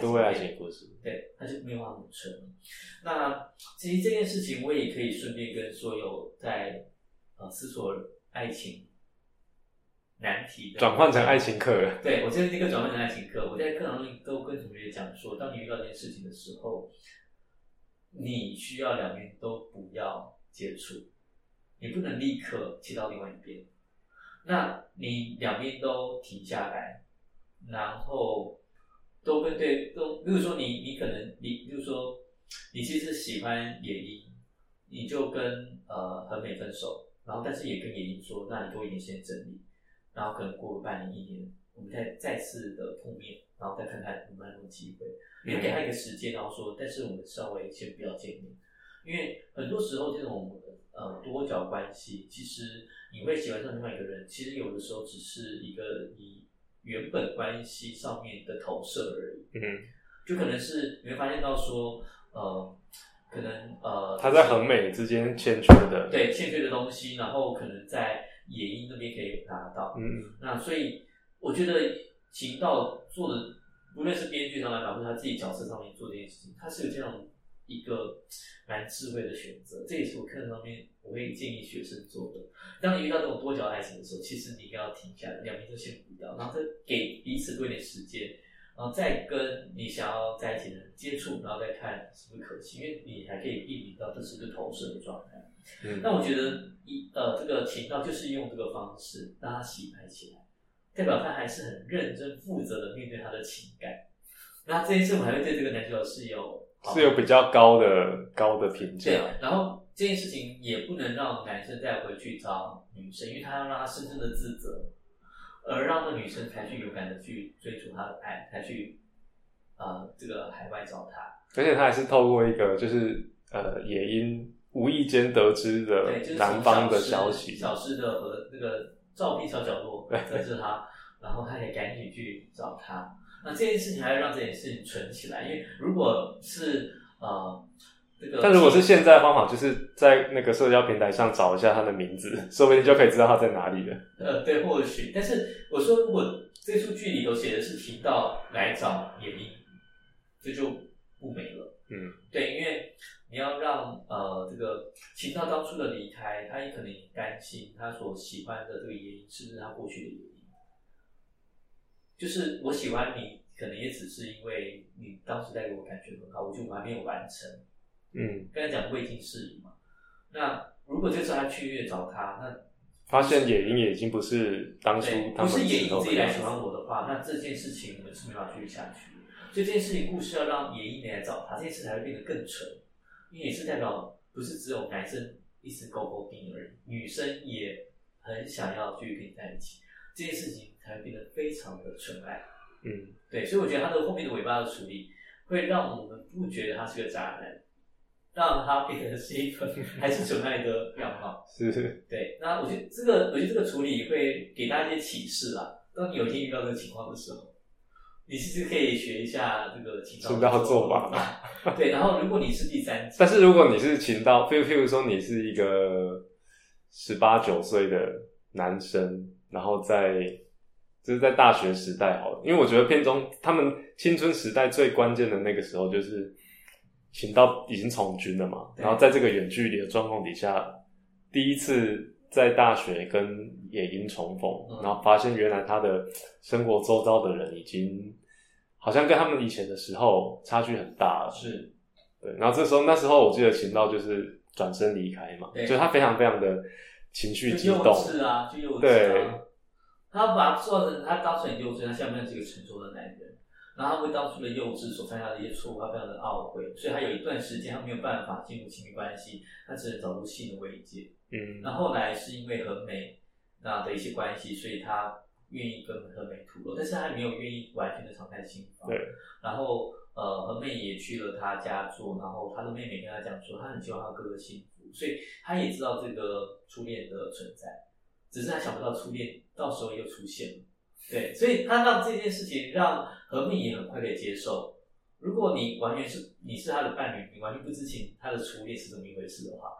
都会爱情故事，对，它就没有办法母纯。那其实这件事情，我也可以顺便跟所有在呃思索爱情难题的转换成爱情课了。对我这是一个转换成爱情课，我在课堂里都跟同学讲说，当你遇到这件事情的时候，你需要两边都不要接触，你不能立刻切到另外一边，那你两边都停下来，然后都跟对都，比如说你你可能你，比如说你其实喜欢野樱，你就跟呃恒美分手，然后但是也跟野樱说，那你给我一点时间整理。然后可能过了半年一年，我们再再次的碰面，然后再看看有没有那种机会。你会给他一个时间，然后说，但是我们稍微先不要见面，因为很多时候这种呃多角关系，其实你会喜欢上另外一个人，其实有的时候只是一个你原本关系上面的投射而已。嗯，就可能是你会发现到说，呃，可能呃他在很美之间欠缺的。对欠缺的东西，然后可能在野鹰那边可以拿到。嗯，那所以我觉得秦道做的，无论是编剧上来讲，或者他自己角色上面做这件事情，他是有这样一个蛮智慧的选择。这也是我看上面我会建议学生做的。当你遇到这种多角爱情的时候，其实你应该要停下来，两边都先不要，然后再给彼此多一点时间，然后再跟你想要在一起的人接触，然后再看是不是可行，因为你还可以避免到这是一个投射的状态。嗯那我觉得一呃，这个情道就是用这个方式让他洗牌起来，代表他还是很认真负责的面对他的情感。那这一次我还会对这个男主角是有是有比较高的高的评价对。，然后这件事情也不能让男生再回去找女生，因为他要让他深深的自责，而让那女生才去勇敢的去追逐他的爱，才去呃这个海外找他。而且他还是透过一个就是呃野因无意间得知的对，就是南方的消息，小诗的和那个照片小角落对得知他，然后他也赶紧去找他。那这件事情还要让这件事情存起来，因为如果是呃这个，但如果是现在的方法，就是在那个社交平台上找一下他的名字，说不定就可以知道他在哪里了。呃对，或许，但是我说如果这出剧里头写的是提到来找演绎，这就不美了。嗯，对，因为你要让呃这个秦道当初的离开，他也可能担心他所喜欢的这个野鹰是不是他过去的野鹰。就是我喜欢你，可能也只是因为你当时带给我感觉很好，我就还没有完成。嗯，刚才讲未尽事宜嘛，那如果这次他去越找他，那发现野营也已经不是当初，他们不是野营自己来喜。欢我的话，那这件事情我们是没法继续下去。所以这件事情故事要让野营来找他，这件事才会变得更纯，因为也是代表不是只有男生一直勾勾定而已，女生也很想要继续跟你在一起，这件事情才会变得非常的纯爱。嗯，对，所以我觉得他的后面的尾巴的处理，会让我们不觉得他是个渣男，让他变成是一个还是纯爱的样貌。是，对，那我觉得这个，我觉得这个处理会给大家一些启示啦。当你有一天遇到这个情况的时候，你其实可以学一下这个情情道做法。对，然后如果你是第三者，但是如果你是情到，譬如譬如说你是一个十八九岁的男生，然后在就是在大学时代好了，因为我觉得片中他们青春时代最关键的那个时候就是情到已经从军了嘛，然后在这个远距离的状况底下，第一次在大学跟野营重逢，嗯然后发现原来他的生活周遭的人已经好像跟他们以前的时候差距很大了。是对，然后这时候那时候我记得秦道就是转身离开嘛，对就他非常非常的情绪激动，是啊，就幼稚对啊。他把他做的他当时很幼稚，他下面是一个成熟的男人。然后他为当初的幼稚所犯下的一些错误，他非常的懊悔，所以他有一段时间他没有办法进入亲密关系，他只能找入性的慰藉。嗯，那后来是因为和美那的一些关系，所以他愿意跟和美吐露，但是他还没有愿意完全的敞开心房。对，然后呃，和美也去了他家住，然后他的妹妹跟他讲说，他很希望他哥哥幸福，所以他也知道这个初恋的存在，只是他想不到初恋到时候又出现了。对，所以他让这件事情让何美也很快可以接受。如果你完全是你是他的伴侣，你完全不知情他的初恋是怎么一回事的话，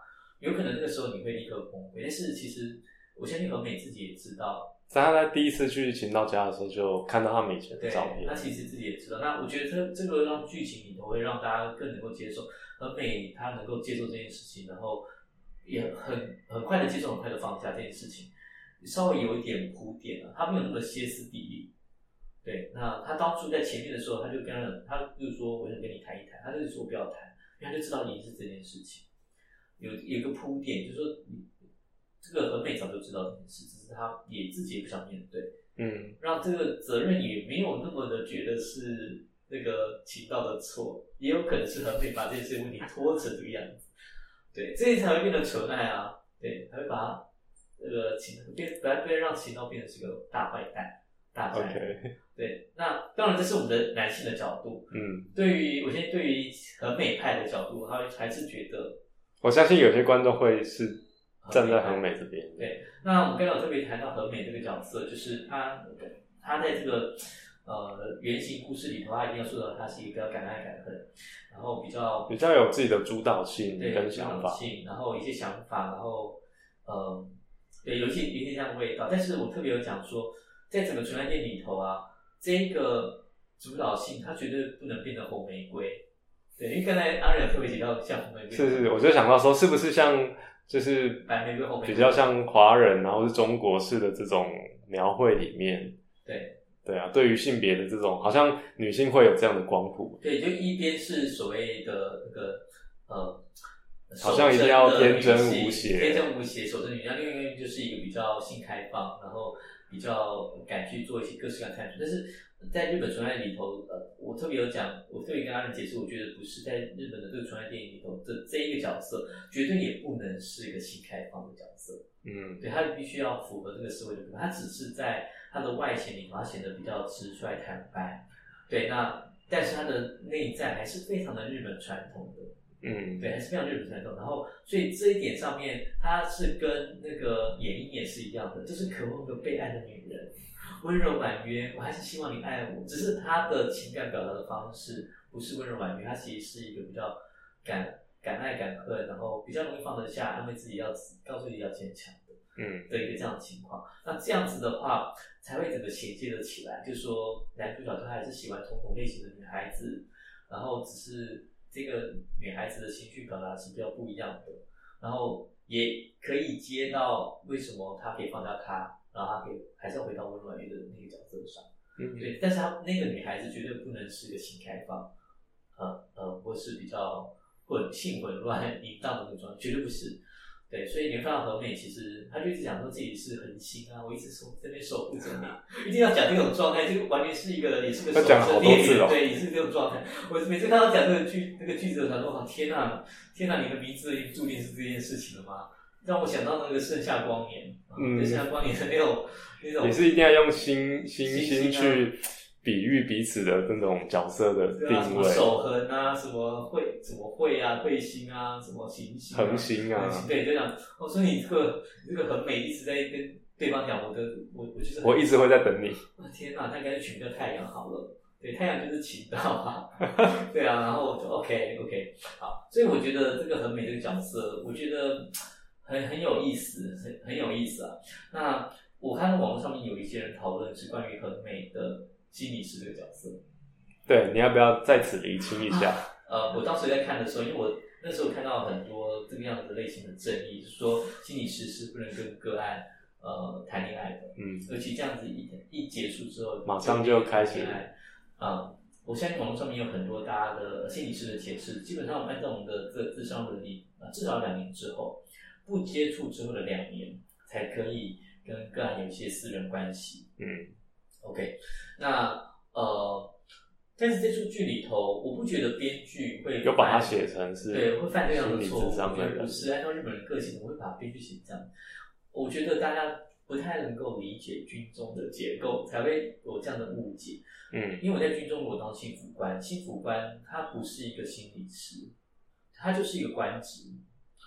有可能那个时候你会立刻崩溃。但是其实我相信何美自己也知道，在他第一次去秦道家的时候，就看到他们以前的照片他。其实自己也知道。那我觉得这这个让剧情里头会让大家更能够接受，何美她能够接受这件事情，然后也很很快的接受，很快的放下这件事情，稍微有一点铺垫了，他没有那么歇斯底里。对，那他当初在前面的时候，他就跟他，他就说我想跟你谈一谈，他就说不要谈，因为他就知道已经是这件事情，有有一个铺垫，就是说这个很美早就知道这件事，只是他也自己也不想面对，嗯，让这个责任也没有那么的觉得是那个情道的错，也有可能是很美把这些问题拖成这个样子，对，这才会变得纯爱啊，对，才会把他这个情变，不要不要让情道变成是个大坏蛋、大宅男 OK，对，那当然这是我们的男性的角度。嗯，对于我现在对于很美派的角度，他还是觉得我相信有些观众会是站在很美这边。对。那我们刚刚有特别谈到很美这个角色，就是他他在这个呃原型故事里头，他一定要说到他是一个敢爱敢恨，然后比较比较有自己的主导性对跟想法。性，然后一些想法，然后呃对有一些有一些这样的味道。但是我特别有讲说，在整个纯爱店里头啊，这个主导性他绝对不能变成红玫瑰。对，因为刚才阿仁特别提到像红玫瑰，是是，我就想到说，是不是像就是比较像华人，然后是中国式的这种描绘里面，对对啊，对于性别的这种，好像女性会有这样的光谱。对，就一边是所谓的那个呃。好像一定要天真无邪天真无邪，守着女性。那另外一边就是一个比较性开放，然后比较敢去做一些各式各样的探索。但是在日本纯爱里头，呃，我特别有讲，我特别跟阿仁解释，我觉得不是在日本的这个纯爱电影里头这这一个角色，绝对也不能是一个性开放的角色。嗯，对，他必须要符合这个社会的他只是在他的外显里头，他显得比较直率坦白。对，那但是他的内在还是非常的日本传统的。嗯，对，还是非常日本传统。然后，所以这一点上面，他是跟那个野樱也是一样的，就是渴望一个被爱的女人，温柔婉约。我还是希望你爱我，只是他的情感表达的方式不是温柔婉约，他其实是一个比较敢敢爱敢恨，然后比较容易放得下，安慰自己要告诉自己要坚强的。嗯，的一个这样的情况，那这样子的话，才会整个衔接的起来。就是说，男主角他还是喜欢同种类型的女孩子，然后只是这个女孩子的情绪表达是比较不一样的，然后也可以接到为什么他可以放下他，然后他可以还是要回到温婉玉的那个角色上。嗯，对，但是他那个女孩子绝对不能是个性开放，呃呃，或是比较混性混乱淫荡的那种状态，绝对不是。对，所以你会看到何美，其实她就一直讲说自己是恒星啊，我一直守这边守护着你，一定要讲这种状态，就完全是一个也是个守她讲好贞烈女，多次哦对，也是这种状态。我每次看到讲这个句那个句子的时候，哇，天哪，天哪，你的名字注定是这件事情了吗？让我想到那个盛夏光年，盛夏光年的那种那种也是一定要用星星星去比喻彼此的那种角色的对啊，什么恒啊，什么彗，什么彗啊，彗星啊，什么行星、啊、恒星啊对，就讲，我说你这个你这个很美，一直在跟对方讲，我的我我就是我一直会在等你。啊天哪，那干脆取名叫太阳好了。对，太阳就是情道啊，对啊，然后我就 OK OK 好，所以我觉得这个很美这个角色，我觉得很很有意思，很很有意思啊。那我看到网络上面有一些人讨论是关于很美的心理师这个角色，对，你要不要在此厘清一下？呃，我当时在看的时候，因为我那时候看到很多这个样子类型的争议，就是说心理师是不能跟个案呃谈恋爱的，嗯，尤其这样子一一结束之后，马上就开始。啊、我相信网络上面有很多大家的心理师的解释，基本上按照我们的这个智商伦理，啊，至少两年之后，不接触之后的两年，才可以跟个案有一些私人关系。嗯 OK，那呃，但是这出剧里头，我不觉得编剧会有把它写成是对会犯这样的错误，我，觉得不是按照日本人个性，我会把编剧写这样。我觉得大家不太能够理解军中的结构，才会有这样的误解。嗯因为我在军中，我当心辅官，心辅官他不是一个心理师，他就是一个官职，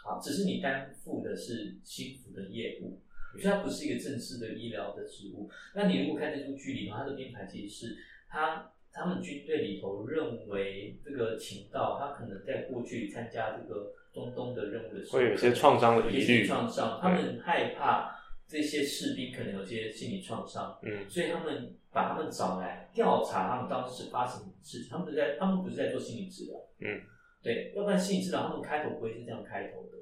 好，只是你担负的是心服的业务，所以它不是一个正式的医疗的职务。那你如果看这出剧里头，它的编排其实是他他们军队里头认为这个情报他可能在过去参加这个中东的任务的时候，会有一些创伤的疑虑，创伤，他们害怕这些士兵可能有些心理创伤，嗯所以他们把他们找来调查他们当时发生的事情。他们不是在，他们不是在做心理治疗，嗯，对，要不然心理治疗他们开头不会是这样开头的。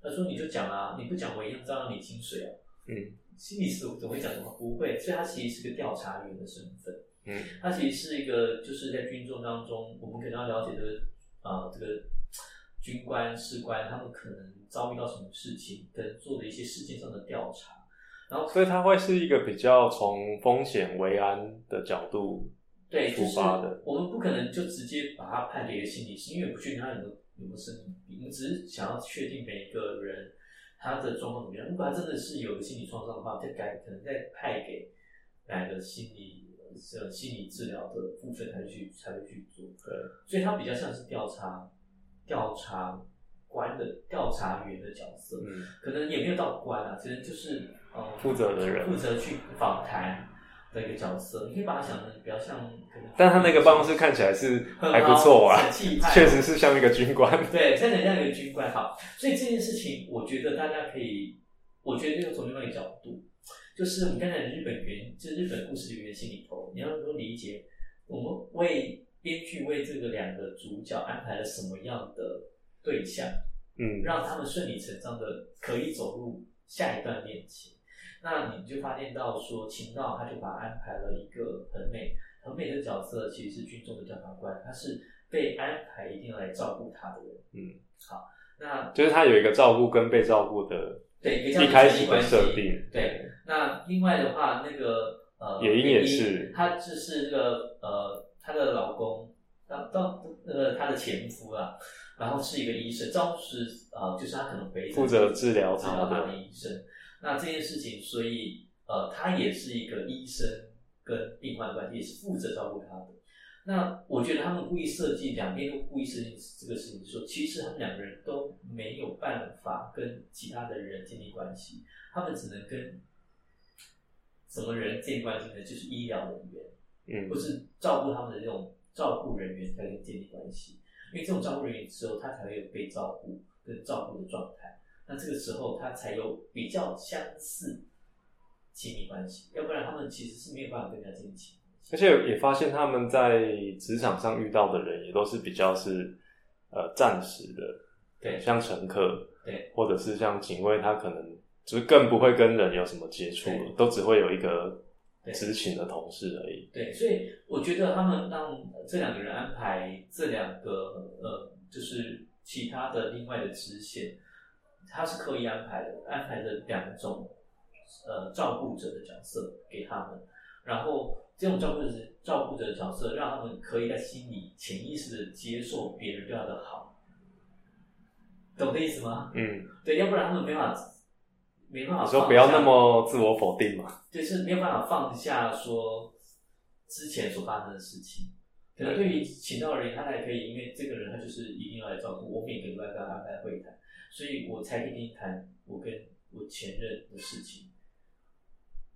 他说你就讲啊，你不讲我一样照样你薪水啊。嗯心理师怎么会讲什么？不会，所以他其实是个调查员的身份。嗯他其实是一个就是在军中当中，我们可能要了解的啊、呃这个军官士官他们可能遭遇到什么事情，跟做的一些事件上的调查。然后所以他会是一个比较从风险为安的角度，对，就是我们不可能就直接把他判给一个心理师，因为不确定他有没有有没有生理病，我们只是想要确定每一个人他的状况怎么样。如果他真的是有心理创伤的话，再改可能再派给哪个心理呃心理治疗的部分才会去才会去做。对，所以他比较像是调查调查官的调查员的角色，嗯，可能也没有到官啊，其实就是呃负责的人。负责去访谈的一个角色。你可以把它想的比较像，但他那个办公室看起来是还不错啊很气，派 确实是像一个军官，对，看起来像一个军官好，所以这件事情，我觉得大家可以，我觉得要从另外一个角度，就是我们刚才的日本原，就是日本故事的原型里头，你要能够理解，我们为编剧为这个两个主角安排了什么样的对象，嗯让他们顺理成章的可以走入下一段恋情。那你就发现到说，秦道他就把安排了一个很美很美的角色，其实是军中的调查官，他是被安排一定要来照顾他的人。嗯，好，那就是他有一个照顾跟被照顾的对一个一开始的设定，对，那另外的话，那个呃，野樱也是他就是那个呃，她的老公当当那个她的前夫啦，然后是一个医生，当时呃，就是他可能回负责治疗他治疗他的的医生。那这件事情，所以呃，他也是一个医生跟病患关系，也是负责照顾他的。那我觉得他们故意设计两边都故意设计这个事情，说其实他们两个人都没有办法跟其他的人建立关系，他们只能跟什么人建立关系呢？就是医疗人员，嗯或是照顾他们的这种照顾人员才能建立关系。因为这种照顾人员之后，他才会有被照顾跟照顾的状态。那这个时候，他才有比较相似亲密关系，要不然他们其实是没有办法跟人家建立亲密。而且也发现他们在职场上遇到的人也都是比较是呃暂时的，对像乘客，对，或者是像警卫，他可能就是更不会跟人有什么接触了，都只会有一个对执勤的同事而已。对，所以我觉得他们让这两个人安排这两个呃，就是其他的另外的支线，他是刻意安排的，安排的两种呃照顾者的角色给他们，然后这种照顾者照顾者的角色，让他们可以在心里潜意识的接受别人对他的好，懂这意思吗？嗯，对，要不然他们没法没办法你说不要那么自我否定嘛。就是没有办法放下说之前所发生的事情。可能对于请到的人，他还可以，因为这个人他就是一定要来照顾我，每个礼拜跟他安排会谈，所以我才可以跟你谈我跟我前任的事情。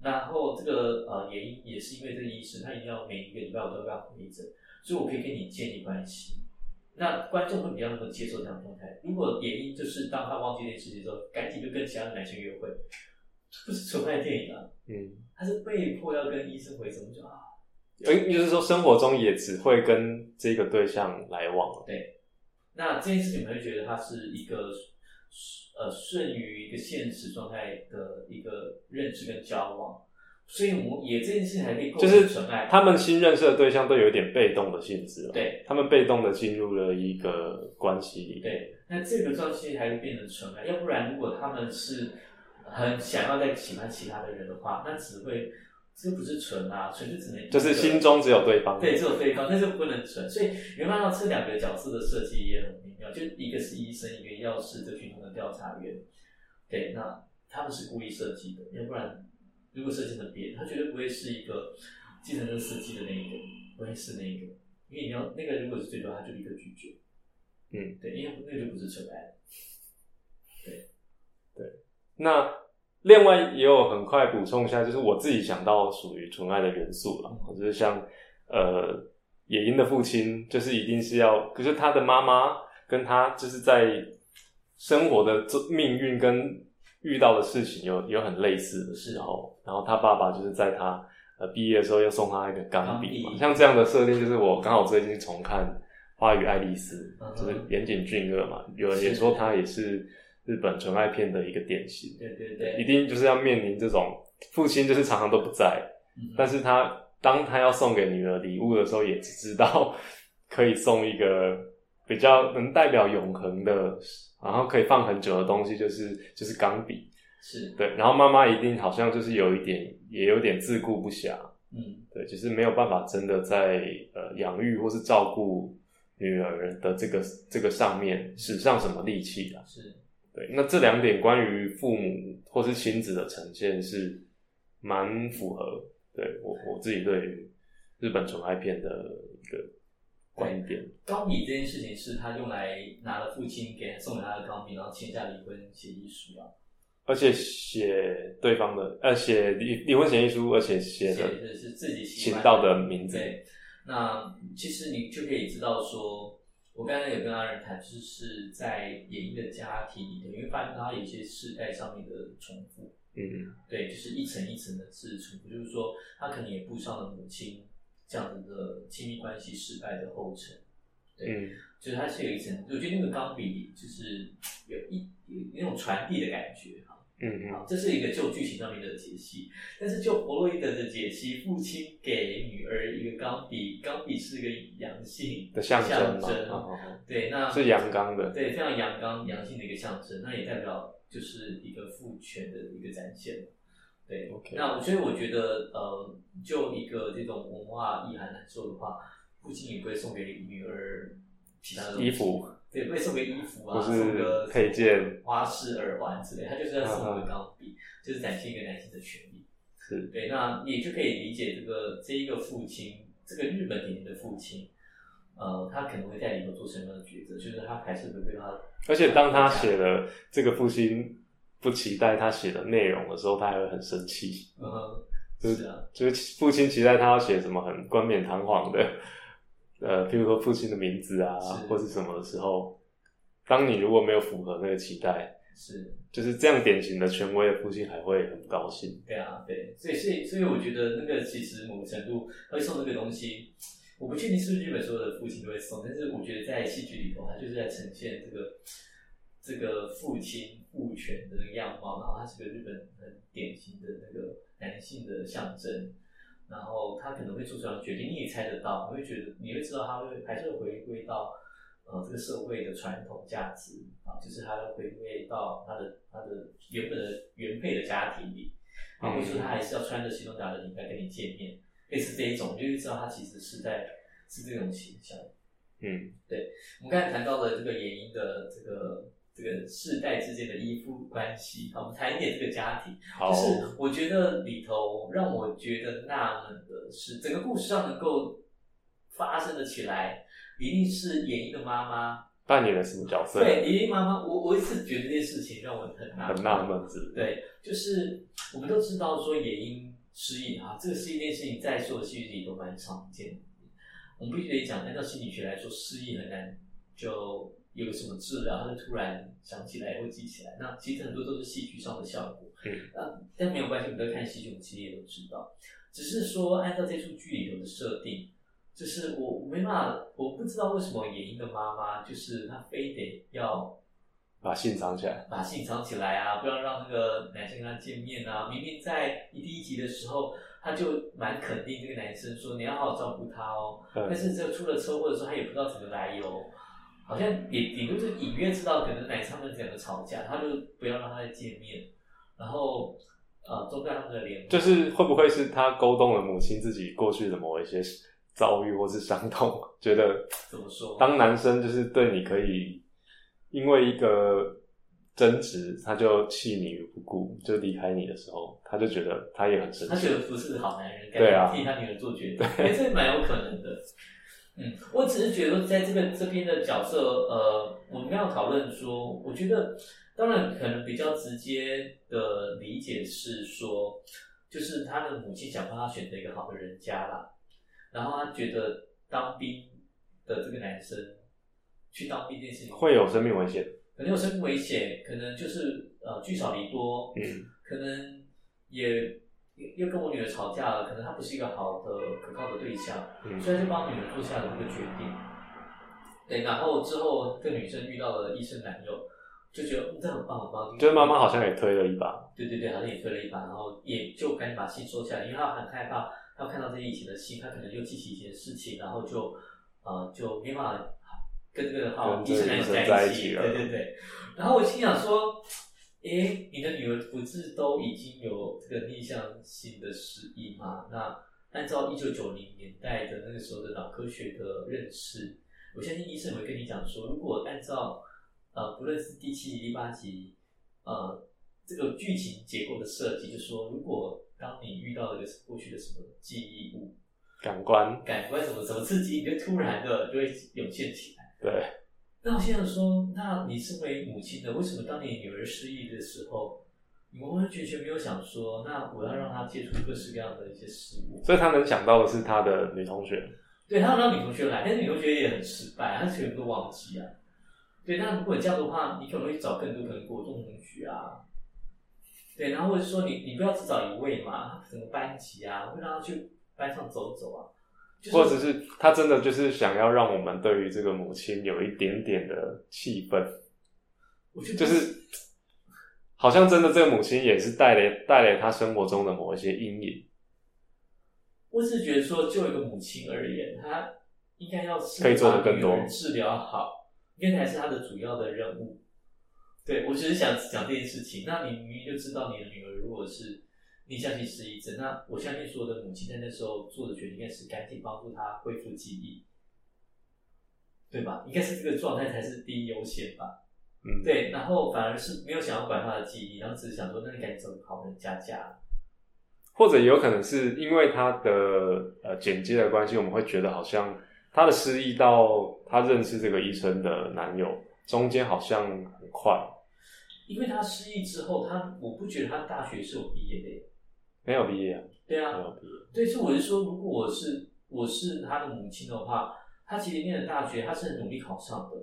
然后这个呃原因也是因为这个医生，他一定要每一个礼拜我都要回诊，所以我可以跟你建立关系。那观众会比较能够接受这样的状态。如果原因就是当他忘记这件事情之后，赶紧就跟其他的男性约会，这不是纯爱电影啊，嗯，他是被迫要跟医生回诊，我就啊，呃，也就是说生活中也只会跟这个对象来往。对那这件事情，我们会觉得他是一个呃顺于一个现实状态的一个认知跟交往，所以我们也这件事情还可以构就是成纯爱。他们新认识的对象都有一点被动的性质了，对他们被动的进入了一个关系里。，对，那这个关系还会变成纯爱，要不然如果他们是很想要再喜欢其他的人的话，那只会这不是纯啊，纯就只能就是心中只有对方。对，只有对方，但是不能纯。所以你会看到这两个角色的设计也很微妙，就一个是医生，一个药师这群中的调查员。对，那他们是故意设计的，要不然如果设计成别，他绝对不会是一个继承车司机的那一个，不会是那一个，因为你要那个如果是最多，他就立刻拒绝。嗯，对，因为那个就不是纯爱。对，对，那。另外也有很快补充一下，就是我自己想到属于纯爱的元素了，就是像呃野樱的父亲，就是一定是要，可是他的妈妈跟他就是在生活的命运跟遇到的事情有有很类似的时候，然后他爸爸就是在他呃毕业的时候又送他一个钢笔嘛，像这样的设定，就是我刚好最近重看《花与爱丽丝》，就是岩井俊二嘛，有人也说他也是。日本纯爱片的一个典型，对对对，一定就是要面临这种父亲就是常常都不在，但是他当他要送给女儿礼物的时候，也只知道可以送一个比较能代表永恒的，然后可以放很久的东西，就是就是钢笔，是。对，然后妈妈一定好像就是有一点也有点自顾不暇，嗯，对，就是没有办法真的在呃养育或是照顾女儿的这个这个上面使上什么力气啊，是。对，那这两点关于父母或是亲子的呈现是蛮符合，对我我自己对于日本纯爱片的一个观点。钢笔这件事情是他用来拿了父亲给送给他的钢笔，然后签下离婚协议书啊。而且写对方的呃写离离婚协议书，而且写的是自己写到的名字。对，那其实你就可以知道说。我刚才有跟阿仁谈，就是在演艺的家庭里头，你会发现他有一些世代上面的重复。嗯，对，就是一层一层的是重复，就是说他可能也步上了母亲这样子的亲密关系失败的后尘。对，就是他是有一层，我觉得那个钢笔就是有一有那种传递的感觉。嗯好，这是一个就剧情上面的解析，但是就弗洛伊德的解析，父亲给女儿一个钢笔，钢笔是一个阳性的象征嘛？对，那是阳刚的，对，非常阳刚、阳性的一个象征，那也代表就是一个父权的一个展现。对，OK，那所以我觉得，呃，就一个这种文化意涵来说的话，父亲也会送给女儿其他的衣服。对，会送个衣服啊，送个配件、花式、耳环之类，他就是要送个钢笔，就是展现一个男性的权利。是对，那你就可以理解这个这一个父亲，这个日本典型的父亲，呃，他可能会在里头做什么样的抉择？就是他还是会对他，而且当他写了这个父亲不期待他写的内容的时候，他还会很生气。嗯，是啊，就是父亲期待他要写什么很冠冕堂皇的。呃，譬如说父亲的名字啊，或是什么的时候，当你如果没有符合那个期待，是就是这样典型的权威的父亲，还会很高兴。对啊，对，所以所以所以我觉得那个其实某个程度会送这个东西，我不确定是不是日本所有的父亲都会送，但是我觉得在戏剧里头，他就是在呈现这个这个父亲父权的那个样貌，然后他是个日本很典型的那个男性的象征。然后他可能会做出这样决定，你也猜得到，你会觉得，你会知道他会还是会回归到呃这个社会的传统价值啊，就是他要回归到他的他的原本的原配的家庭里啊，或者说他还是要穿着西装打领带跟你见面，类似这一种，你就会知道他其实是在是这种形象。嗯，对，我们刚才谈到的这个原因的这个。这个世代之间的依附关系，好，我们谈一点这个家庭。就是我觉得里头让我觉得纳闷的是，整个故事上能够发生的起来，一定是演绎的妈妈扮演了什么角色？对，演绎妈妈，我我一直觉得这件事情让我很纳很纳闷，是对，就是我们都知道说野因失忆啊，这个是一件事情，在所有戏剧里都蛮常见。我们必须得讲，按照心理学来说，失忆很难就。有什么治疗，他就突然想起来或记起来。那其实很多都是戏剧上的效果。嗯，啊，但没有关系，我们在看戏剧，我们其实也都知道。只是说，按照这出剧里头的设定，就是我没办法，我不知道为什么演一个妈妈，就是她非得要把信藏起来，把信藏起来啊，不要让那个男生跟她见面啊。明明在第一集的时候，他就蛮肯定这个男生说你要好好照顾他哦。但是这出了车祸的时候，他也不知道怎么来由。好像也也就是隐约知道，可能奶茶们两个吵架，他就不要让他再见面。然后，呃中断他们的联络。就是会不会是他勾动了母亲自己过去的某一些遭遇或是伤痛，觉得怎么说？当男生就是对你可以因为一个争执，他就弃你于不顾，就离开你的时候，他就觉得他也很生气。他觉得不是好男人，对啊替他女儿做决定，哎，这蛮有可能的。嗯，我只是觉得在这个这边的角色，呃，我们刚刚讨论说，我觉得当然可能比较直接的理解是说，就是他的母亲想帮他选择一个好的人家啦，然后他觉得当兵的这个男生去当兵这件事情会有生命危险。可能有生命危险，可能就是呃聚少离多，嗯，可能也又跟我女儿吵架了，可能她不是一个好的可靠的对象，嗯所以他就帮女儿做下了这个决定。对，然后之后这个女生遇到了医生男友，就觉得嗯这很棒很棒，就是妈妈好像也推了一把。对对对，好像也推了一把，然后也就赶紧把信收下来，因为她很害怕，她看到这些以前的信，她可能又记起以前的事情，然后就呃就没办法跟这个好医生男友在在一起，一起了对对对。然后我心想说，诶，你的女儿不是都已经有这个逆向性的失忆吗？那按照一九九零年代的那个时候的脑科学的认识，我相信医生也会跟你讲说，如果按照呃不论是第七集、第八集，呃这个剧情结构的设计，就说如果当你遇到了一个过去的什么记忆物、感官，感官什么什么刺激，你就突然的就会涌现起来。对，那我现在说，那你身为母亲的，为什么当你女儿失忆的时候，你完完全全没有想说，那我要让她接触各式各样的一些事物？所以他能想到的是她的女同学。对，她要让女同学来，但是女同学也很失败，她全部都忘记啊。对，那如果你这样的话，你可能会找更多可能国中同学啊。对，然后或者说你你不要只找一位嘛，整个班级啊，会让他去班上走走啊。就是、或者是他真的就是想要让我们对于这个母亲有一点点的气氛，我觉得就是好像真的这个母亲也是带来带来他生活中的某一些阴影，我只是觉得说，就一个母亲而言，她应该要是可以做的更多治疗好，应该才是她的主要的任务。对我只是想讲这件事情。那你明明就知道你的女儿如果是逆向性失忆症，那我相信所有的母亲在那时候做的决定应该是赶紧帮助她恢复记忆，对吧？应该是这个状态才是第一优先吧。嗯，对，然后反而是没有想要管她的记忆，然后只是想说，那你赶紧找个好人家家。或者有可能是因为他的呃剪接的关系，我们会觉得好像他的失忆到他认识这个医生的男友中间好像很快，因为他失忆之后，他我不觉得他大学是有毕业的耶。没有毕业对啊，没有毕业，对，所以我是说，如果我是我是他的母亲的话，他其实念的大学，他是很努力考上的。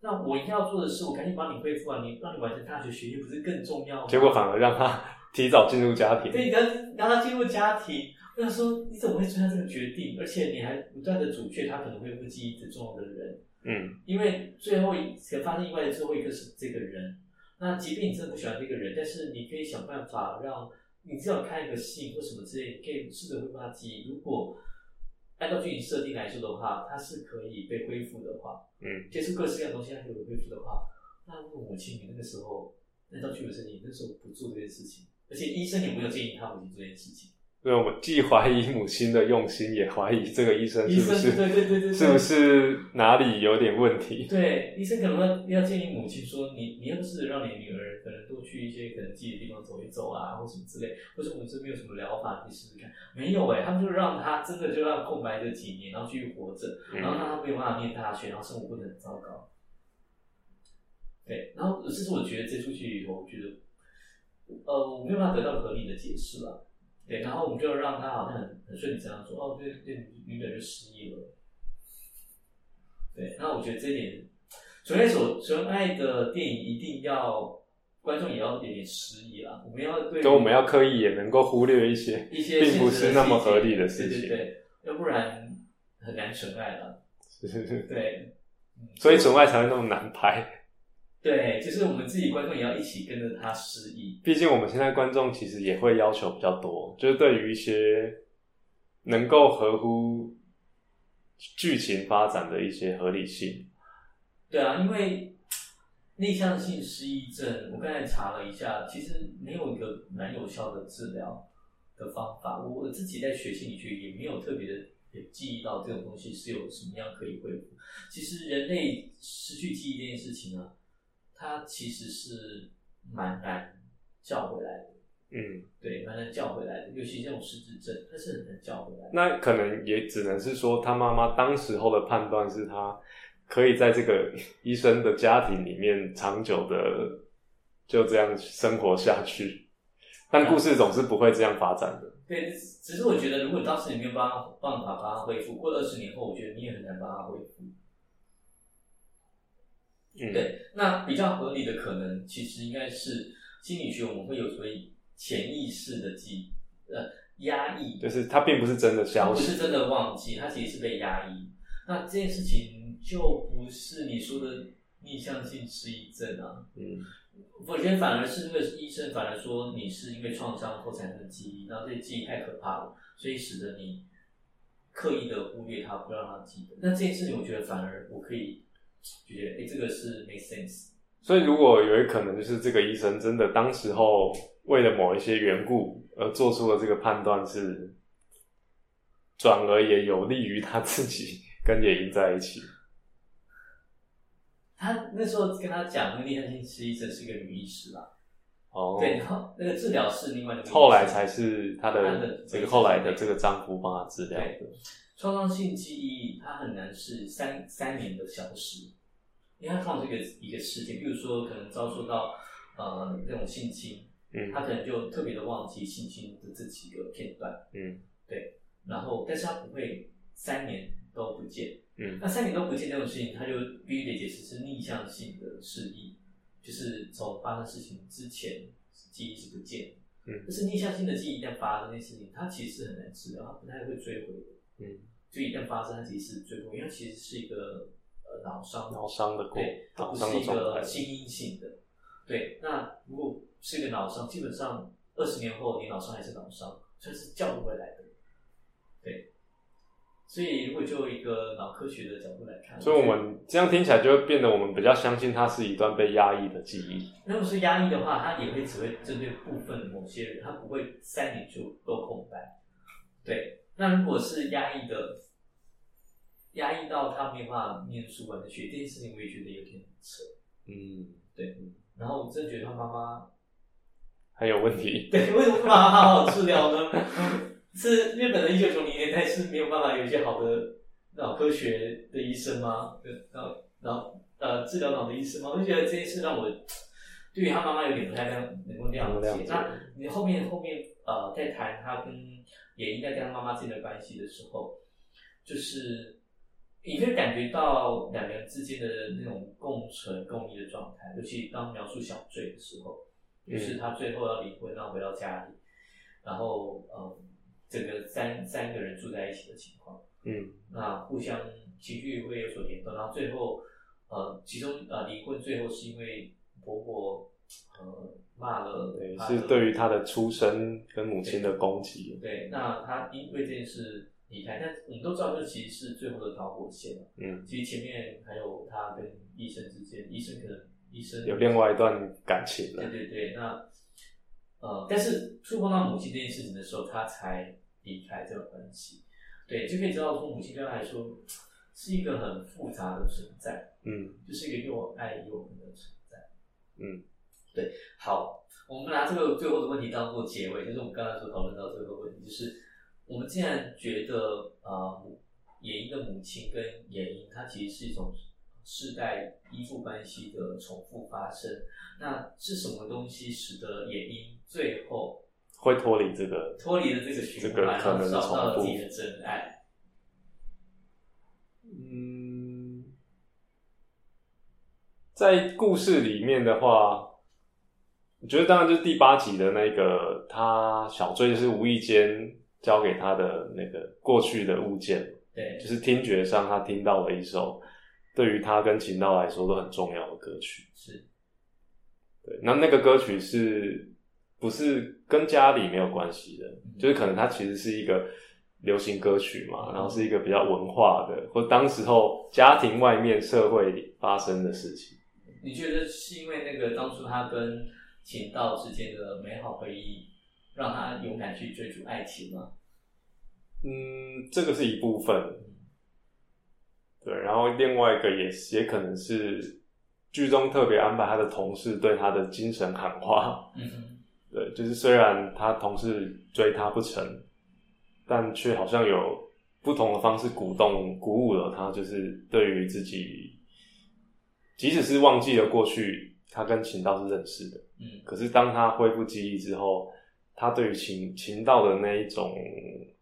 那我应该要做的是，我赶紧帮你恢复啊，你让你完成大学学业，不是更重要吗？结果反而让他提早进入家庭，对，你让让他进入家庭。我想说，你怎么会做下这个决定？而且你还不断的阻却他可能恢复记忆最重要的人。嗯，因为最后一发生意外的最后一个是这个人。那即便你真的不喜欢这个人，但是你可以想办法让你只要看一个信或什么之类，你可以试着恢复它记忆。如果按照剧情设定来说的话，它是可以被恢复的话，嗯，接触各式各样的东西它可以被恢复的话，那如果母亲你那个时候按照剧本设定，那时候不做这件事情，而且医生也没有建议他母亲做这件事情。所以我既怀疑母亲的用心，也怀疑这个医生是不是对对对对对，是不是哪里有点问题？对，医生可能要要建议母亲说，你你要是让你女儿可能多去一些可能自己的地方走一走啊，或什么之类，或者我们这边有什么疗法，你试试看。没有哎、他们就让他真的就让空白这几年，然后继续活着，然后让他没有办法念大学，然后生活过得很糟糕。对，然后这是我觉得这出剧里头，我觉得呃我没有办法得到合理的解释了。对，然后我们就让他好像很很顺理成章说，哦，对对，女女的就失忆了。对，那我觉得这一点，纯爱所纯爱的电影一定要观众也要有点失忆啦。我们要对就我们要刻意也能够忽略一些一些并不是那么合理的的事情。对对对，要不然很难纯爱了。对，嗯所以纯爱才会那么难拍。对，就是我们自己观众也要一起跟着他失忆。毕竟我们现在观众其实也会要求比较多，就是对于一些能够合乎剧情发展的一些合理性。对啊，因为内向性失忆症，我刚才查了一下，其实没有一个蛮有效的治疗的方法。我我自己在学心理学也没有特别的也记忆到这种东西是有什么样可以恢复。其实人类失去记忆这件事情啊，它其实是蛮难叫回来的。嗯，对，蛮难叫回来的，尤其这种失智症，他是很难叫回来的。那可能也只能是说，他妈妈当时候的判断是他可以在这个 医生的家庭里面长久的就这样生活下去，但故事总是不会这样发展的。对，只是我觉得，如果当时你没有办法办法把它恢复，过二十年后，我觉得你也很难把它恢复。嗯，对，那比较合理的可能，其实应该是心理学我们会有所谓潜意识的记呃压抑，就是他并不是真的消失，不是真的忘记，它其实是被压抑。那这件事情就不是你说的逆向性失忆症啊。嗯我觉得反而是那个医生反而说你是因为创伤后产生的记忆，然后这些记忆太可怕了，所以使得你刻意的忽略它，不让它记得。那这件事情，我觉得反而我可以觉得，哎，这个是 make sense。所以如果有一可能，就是这个医生真的当时候为了某一些缘故而做出了这个判断，是转而也有利于他自己跟野营在一起。他那时候跟他讲，那个逆向性失忆症是一个女医师啦，哦，对，然后那个治疗是另外一个后来才是他的这个后来的这个丈夫帮他治疗的。创伤性记忆，它很难是三三年的消失，因为它放这个一个事件，比如说可能遭受到呃那种性侵，嗯。他可能就特别的忘记性侵的这几个片段，嗯。对。然后但是他不会三年都不见，嗯。那三年都不见这种事情，他就必须得解释是逆向性的失忆，就是从发生事情之前记忆是不见的，嗯。但是逆向性的记忆一旦发生这件事情，它其实是很难治疗，它不太会追回的。嗯，就一旦发生，它其实是追回，因为它其实是一个呃脑伤，脑伤的过对，它不是一。个心因性的。对，那如果是一个脑伤，基本上二十年后你脑伤还是脑伤，算是叫不回来的。对，所以如果就一个脑科学的角度来看，所以我们这样听起来就会变得我们比较相信它是一段被压抑的记忆。如果是压抑的话，它也会只会针对部分的某些人，它不会三年就都空白。对，那如果是压抑的，压抑到他没有办法念书完的学这件事情，我也觉得有点扯。嗯，对然后我真的觉得他妈妈，很有问题。对，为什么不把他好好治疗呢？是日本的一九九零年代是没有办法有一些好的脑科学的医生吗？对，脑脑呃治疗脑的医生吗？我就觉得这件事让我对于他妈妈有点不太能能够谅解那你后面后面呃在谈他跟也应该跟他妈妈之间的关系的时候，就是你可以感觉到两个人之间的那种共存共益的状态，尤其当描述小醉的时候，就是他最后要离婚，然后回到家里，然后呃整个三三个人住在一起的情况。嗯那互相情绪会有所联动，然后最后呃，其中呃离婚最后是因为婆婆呃骂了对，她是对于他的出身跟母亲的攻击。对，那他因为这件事离开，但我们都知道这其实是最后的导火线嘛。嗯，其实前面还有他跟医生之间，医生可能医生有另外一段感情了对。对对，那呃，但是触碰到母亲这件事情的时候，他才离开这个关系。对，就可以知道说母亲对他来说是一个很复杂的存在，嗯就是一个又爱又恨的存在。嗯，对，好，我们拿这个最后的问题当做结尾，就是我们刚才所讨论到这个问题，就是我们既然觉得呃，母野鹰的母亲跟野鹰，它其实是一种世代依附关系的重复发生，那是什么东西使得野鹰最后会脱离这个。脱离了这个循环，然后找到了自己的真爱？嗯，在故事里面的话，我觉得当然就是第八集的那个，他小醉是无意间交给他的那个过去的物件，对就是听觉上他听到了一首对于他跟秦道来说都很重要的歌曲。是，对，那那个歌曲是不是跟家里没有关系的？嗯就是可能它其实是一个流行歌曲嘛，嗯然后是一个比较文化的，或当时候家庭外面社会里发生的事情。你觉得是因为那个当初他跟秦道之间的美好回忆，让他勇敢去追逐爱情吗？嗯，这个是一部分，对，然后另外一个也也可能是剧中特别安排他的同事对他的精神喊话，嗯，对，就是虽然他同事追他不成，但却好像有不同的方式鼓动、鼓舞了他，就是对于自己，即使是忘记了过去，他跟秦道是认识的，嗯。可是当他恢复记忆之后，他对于情情道的那一种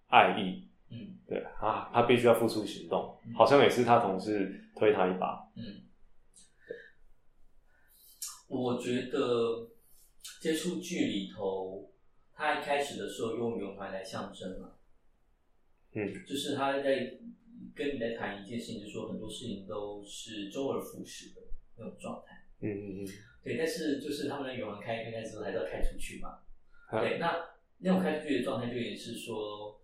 爱意，嗯对啊，他必须要付出行动嗯，好像也是他同事推他一把。嗯，我觉得这出剧里头，他一开始的时候用圆环来象征嘛，嗯，就是他在跟你在谈一件事情，就是说很多事情都是周而复始的那种状态。嗯嗯嗯，对，但是就是他们的圆环开一开开之后，还是要开出去嘛。啊对，那那种开出去的状态，就也是说，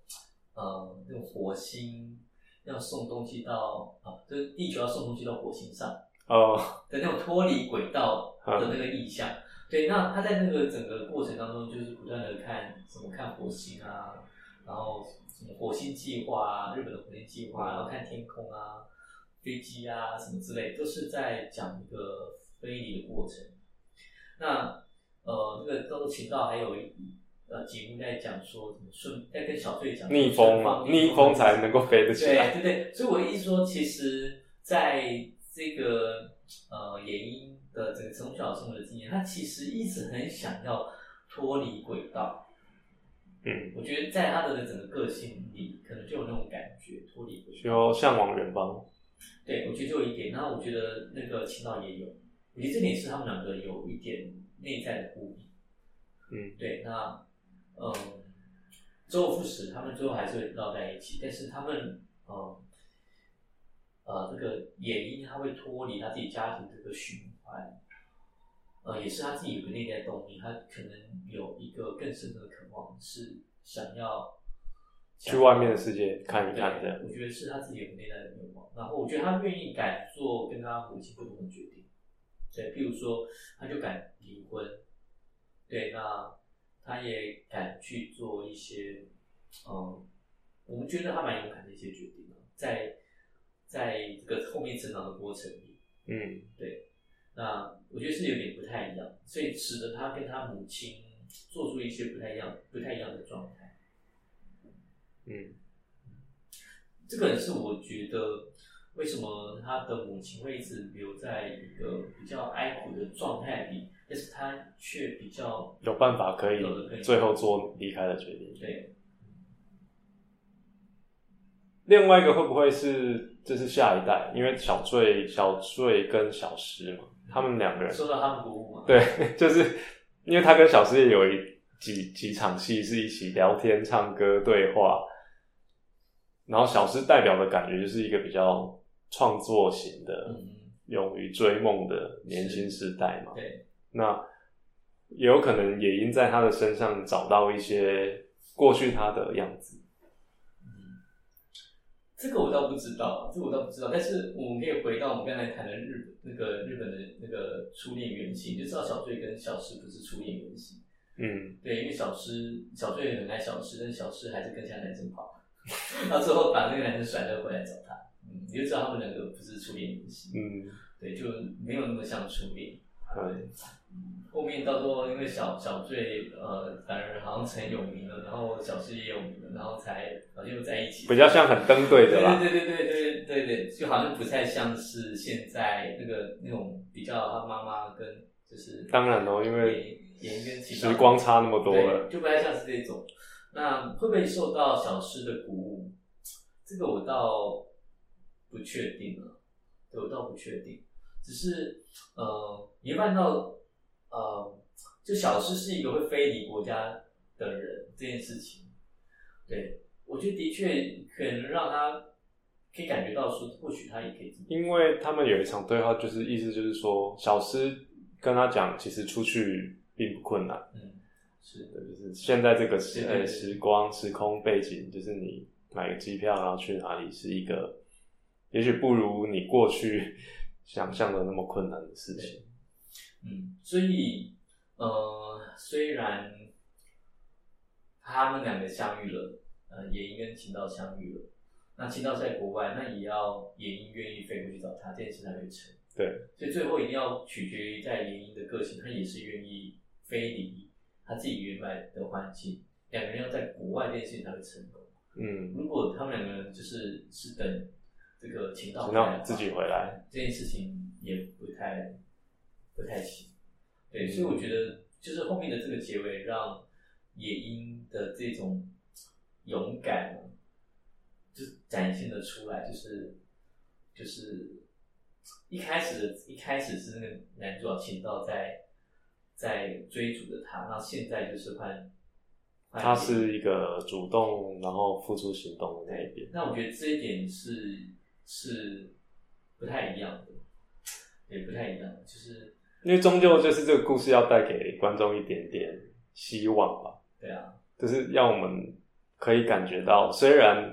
呃，那种火星要送东西到啊，就是地球要送东西到火星上哦，的那种脱离轨道的那个意象。对，那他在那个整个过程当中，就是不断的看什么看火星啊，然后什么火星计划啊，日本的火星计划，然后看天空啊，飞机啊什么之类，都是在讲一个飞离的过程。那呃，那个叫做秦道还有呃节目在讲说怎么顺，在跟小队讲逆风嘛，逆风才能够飞得起来。对对对，所以我的意思说，其实在这个呃野鹰的整个从小生活的经验，他其实一直很想要脱离轨道。嗯，我觉得在他的整个个性里，可能就有那种感觉，脱离轨道。就向往远方。对，我觉得就有一点，然后我觉得那个秦道也有，我觉得这点是他们两个有一点内在的呼应。嗯对，那嗯，周而复始，他们最后还是会绕在一起，但是他们嗯呃，这个野鹰他会脱离他自己家庭这个循环，呃，也是他自己有个内在动力，他可能有一个更深的渴望，是想要去外面的世界看一看，这样。我觉得是他自己有内在的愿望。然后我觉得他愿意敢做跟他母亲不同的决定，对，譬如说他就敢离婚，对，那他也敢去做一些，嗯，我们觉得他蛮勇敢的一些决定啊在在这个后面成长的过程里，嗯对那我觉得是有点不太一样，所以使得他跟他母亲做出一些不太一样、不太一样的状态。嗯这个是我觉得为什么他的母亲会一直留在一个比较哀苦的状态里，但是他却比较有办法可以最后做离开的决定。对，另外一个会不会是这是下一代？因为小翠、小翠跟小诗嘛，他们两个人受到他们鼓舞嘛。对，就是因为他跟小诗也有一几几场戏是一起聊天、唱歌、对话，然后小诗代表的感觉就是一个比较创作型的、嗯，勇于追梦的年轻时代嘛。对，那也有可能也因在他的身上找到一些过去他的样子。嗯，这个我倒不知道，这个我倒不知道。但是我们可以回到我们刚才谈的日那个日本的那个初恋原型，就知道小醉跟小诗不是初恋原型。嗯对，因为小诗小醉很爱小诗，但小诗还是跟其他男生跑，到最后把那个男生甩了回来找他。嗯，你就知道他们两个不是初恋原型。嗯，对，就没有那么像初恋。对，后面到时候因为小小醉呃反而好像成有名了，然后小诗也有名了，然后才好像又在一起。比较像很登对的啦。对对对对对对对，就好像不太像是现在那个那种比较他妈妈跟就是当然咯因为演员跟其他时光差那么多了，就不太像是这种。那会不会受到小诗的鼓舞？这个我倒不确定了，对我倒不确定。只是呃，你会看到呃，就小诗是一个会飞离国家的人这件事情，对我觉得的确可能让他可以感觉到说，或许他也可以因为他们有一场对话，就是意思就是说，小诗跟他讲，其实出去并不困难，嗯，是。的就是现在这个时时光时空背景，就是你买个机票然后去哪里，是一个也许不如你过去 想象的那么困难的事情。嗯，所以呃，虽然他们两个相遇了，呃，野鹰跟秦道相遇了，那秦道在国外，那也要野鹰愿意飞过去找他，这件事才会成。对，所以最后一定要取决于在野鹰的个性，他也是愿意飞离他自己原来的环境，两个人要在国外这件事情才会成功。嗯，如果他们两个人就是是等这个秦道秦回来的话道自己回来，这件事情也不太不太行。对，所以我觉得就是后面的这个结尾，让野鹰的这种勇敢，就展现了出来，就是就是一开始的一开始是那个男主角秦道在在追逐着他，那现在就是换换他是一个主动然后付出行动的那一边。那我觉得这一点是是不太一样的，也不太一样，就是因为终究就是这个故事要带给观众一点点希望吧，对啊，就是让我们可以感觉到，虽然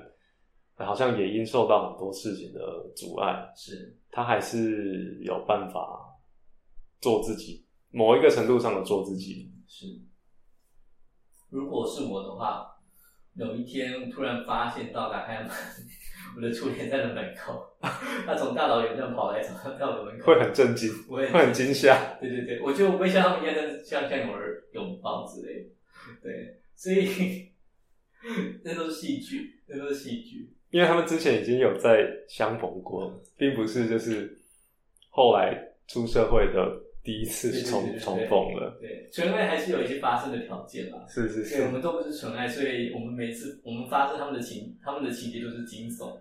好像也因受到很多事情的阻碍，是他还是有办法做自己，某一个程度上的做自己。是。如果是我的话，有一天突然发现到打开门，我的初恋在了门口，他从大老远这样跑来，走到我的门口，会很震惊，我会会很惊吓。对对对，我就不会像他们一样，像像有人拥抱之类的。对，所以那都是戏剧，那都是戏剧。因为他们之前已经有在相逢过，并不是就是后来出社会的第一次对对对重对对重逢了。对，纯爱还是有一些发生的条件啦。是是对，我，们都不是纯爱，所以我们每次我们发生他们的情，他们的情节都是惊悚，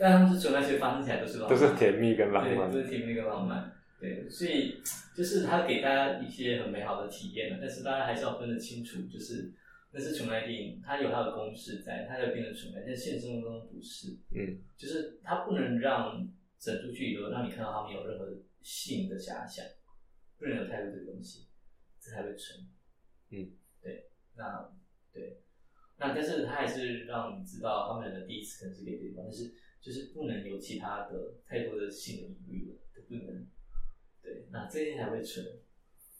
但他们是纯爱，所以发生起来都是浪漫 都漫，是甜蜜跟浪对，漫都。是甜蜜跟浪漫。对，所以就是他给大家一些很美好的体验了，但是大家还是要分得清楚，就是那是纯爱电影，它有它的公式在，它有变成纯爱，但现实生活中不是。嗯，就是它不能让整出剧里头让你看到他们有任何性的遐想，不能有太多这个东西，这才会纯。嗯，对，那对，那但是他还是让你知道他们的第一次可能是给对方，但是就是不能有其他的太多的性的隐喻了，都不能。对，那这些才会纯。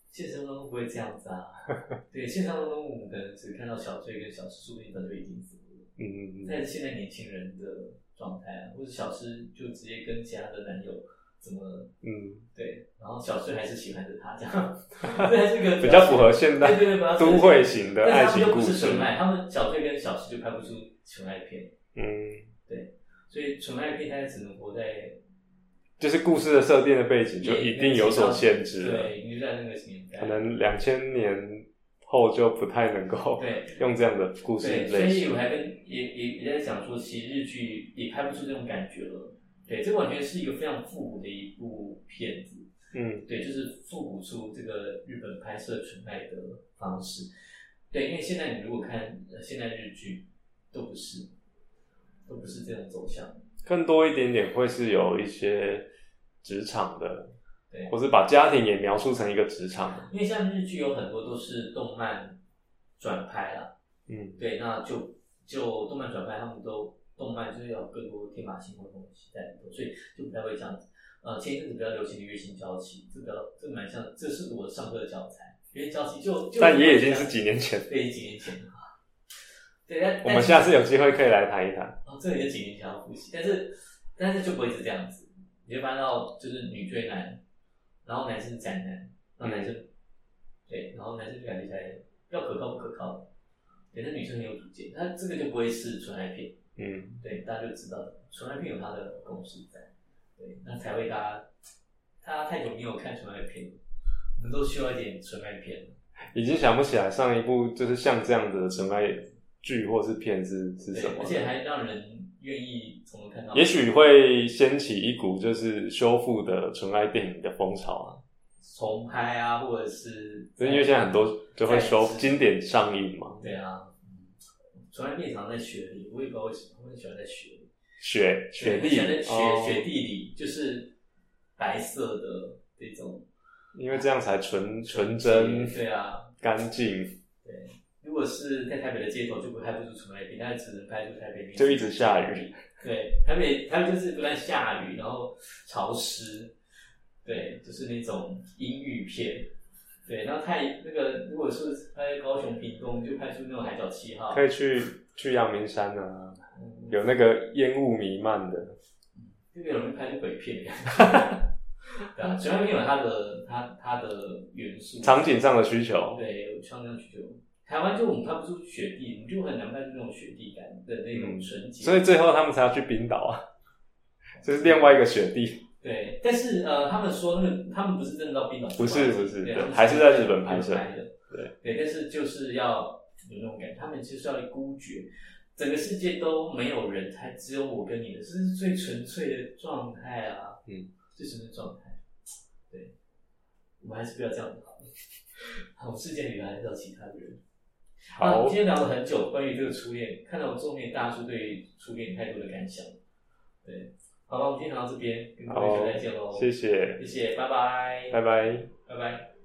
现实生活中不会这样子啊。对，现实生活中我们可能只看到小翠跟小诗，说不定早就已经死了。嗯嗯嗯，但是现在年轻人的状态啊，或者小诗就直接跟其他的男友怎么嗯，对，然后小翠还是喜欢着他这样，这还是个比较符合现代对对对，都会型的爱但是他们不情故事。是纯爱，他们小翠跟小吃就拍不出纯爱片，嗯，对所以纯爱片它只能活在就是故事的设定的背景就一定有所限制了，对，你就在那个年代，可能两千年后就不太能够对 用这样的故事类型以我。还跟也也也在讲说，其实日剧也拍不出这种感觉了。对，这完全是一个非常复古的一部片子。嗯对，就是复古出这个日本拍摄纯爱的方式。对，因为现在你如果看呃现在日剧，都不是，都不是这种走向。更多一点点会是有一些职场的，对，或是把家庭也描述成一个职场的。因为像日剧有很多都是动漫转拍啦。嗯对，那就就动漫转拍，他们都动漫就是要有更多天马行空的东西在里头，所以就不太会这样子。呃，前一阵子比较流行的月薪娇妻，这个这个蛮像，这是我上课的教材。月薪娇妻就就但也已经是几年前，对几年前了。对，但我们下次有机会可以来谈一谈。哦，这个也几年前要复习，但是但是就不会是这样子，你就发现到就是女追男，然后男生是宅男，然后男生、对，然后男生就感觉起来要可靠不可靠的，对，那女生很有主见，那这个就不会是纯爱片，嗯，对，大家就知道纯爱片有它的公式在，对，那才会大家大家太久没有看纯爱片了，我们都需要一点纯爱片，已经想不起来上一部就是像这样子的纯爱剧或是片是是什么，而且还让人愿意从头看到，也许会掀起一股就是修复的纯爱电影的风潮啊。重拍啊，或者是因为现在很多就会修再经典上映嘛，对啊，嗯，纯爱片常在雪里，我也不知道为什么，我很喜欢在雪里，雪雪地很喜欢在雪、哦雪地里，就是白色的这种因为这样才纯纯真对啊，干净，对。如果是在台北的街头，就不拍不出纯爱片，但是只能拍出台北就一直下雨。对，台北台北就是不断下雨，然后潮湿，对，就是那种阴郁片。对，然后太那个，如果是拍高雄屏东，就拍出那种海角七号，可以去去阳明山啊，嗯有那个烟雾弥漫的，就容易拍出鬼片。对啊，全面有它的它它的元素，场景上的需求。对，有相当需求。台湾就我们拍不出雪地，我们就很难拍出那种雪地感的那种纯洁。嗯所以最后他们才要去冰岛啊，这是另外一个雪地。对，但是呃，他们说那个他们不是真的到冰岛去不是不是还是在日本拍摄拍的。对对，但是就是要有那种感觉，他们就是要孤绝，整个世界都没有人，才只有我跟你的，这是最纯粹的状态啊。嗯，最纯粹的状态。对，我们还是不要这样子好了。好，世界里还是要其他的人。啊，好今天聊了很久关于这个初恋，看到我中年大叔对于初恋太多的感想。对，好了，我们今天聊到这边，跟各位说再见喽。谢谢，谢谢，拜拜，拜拜。拜拜。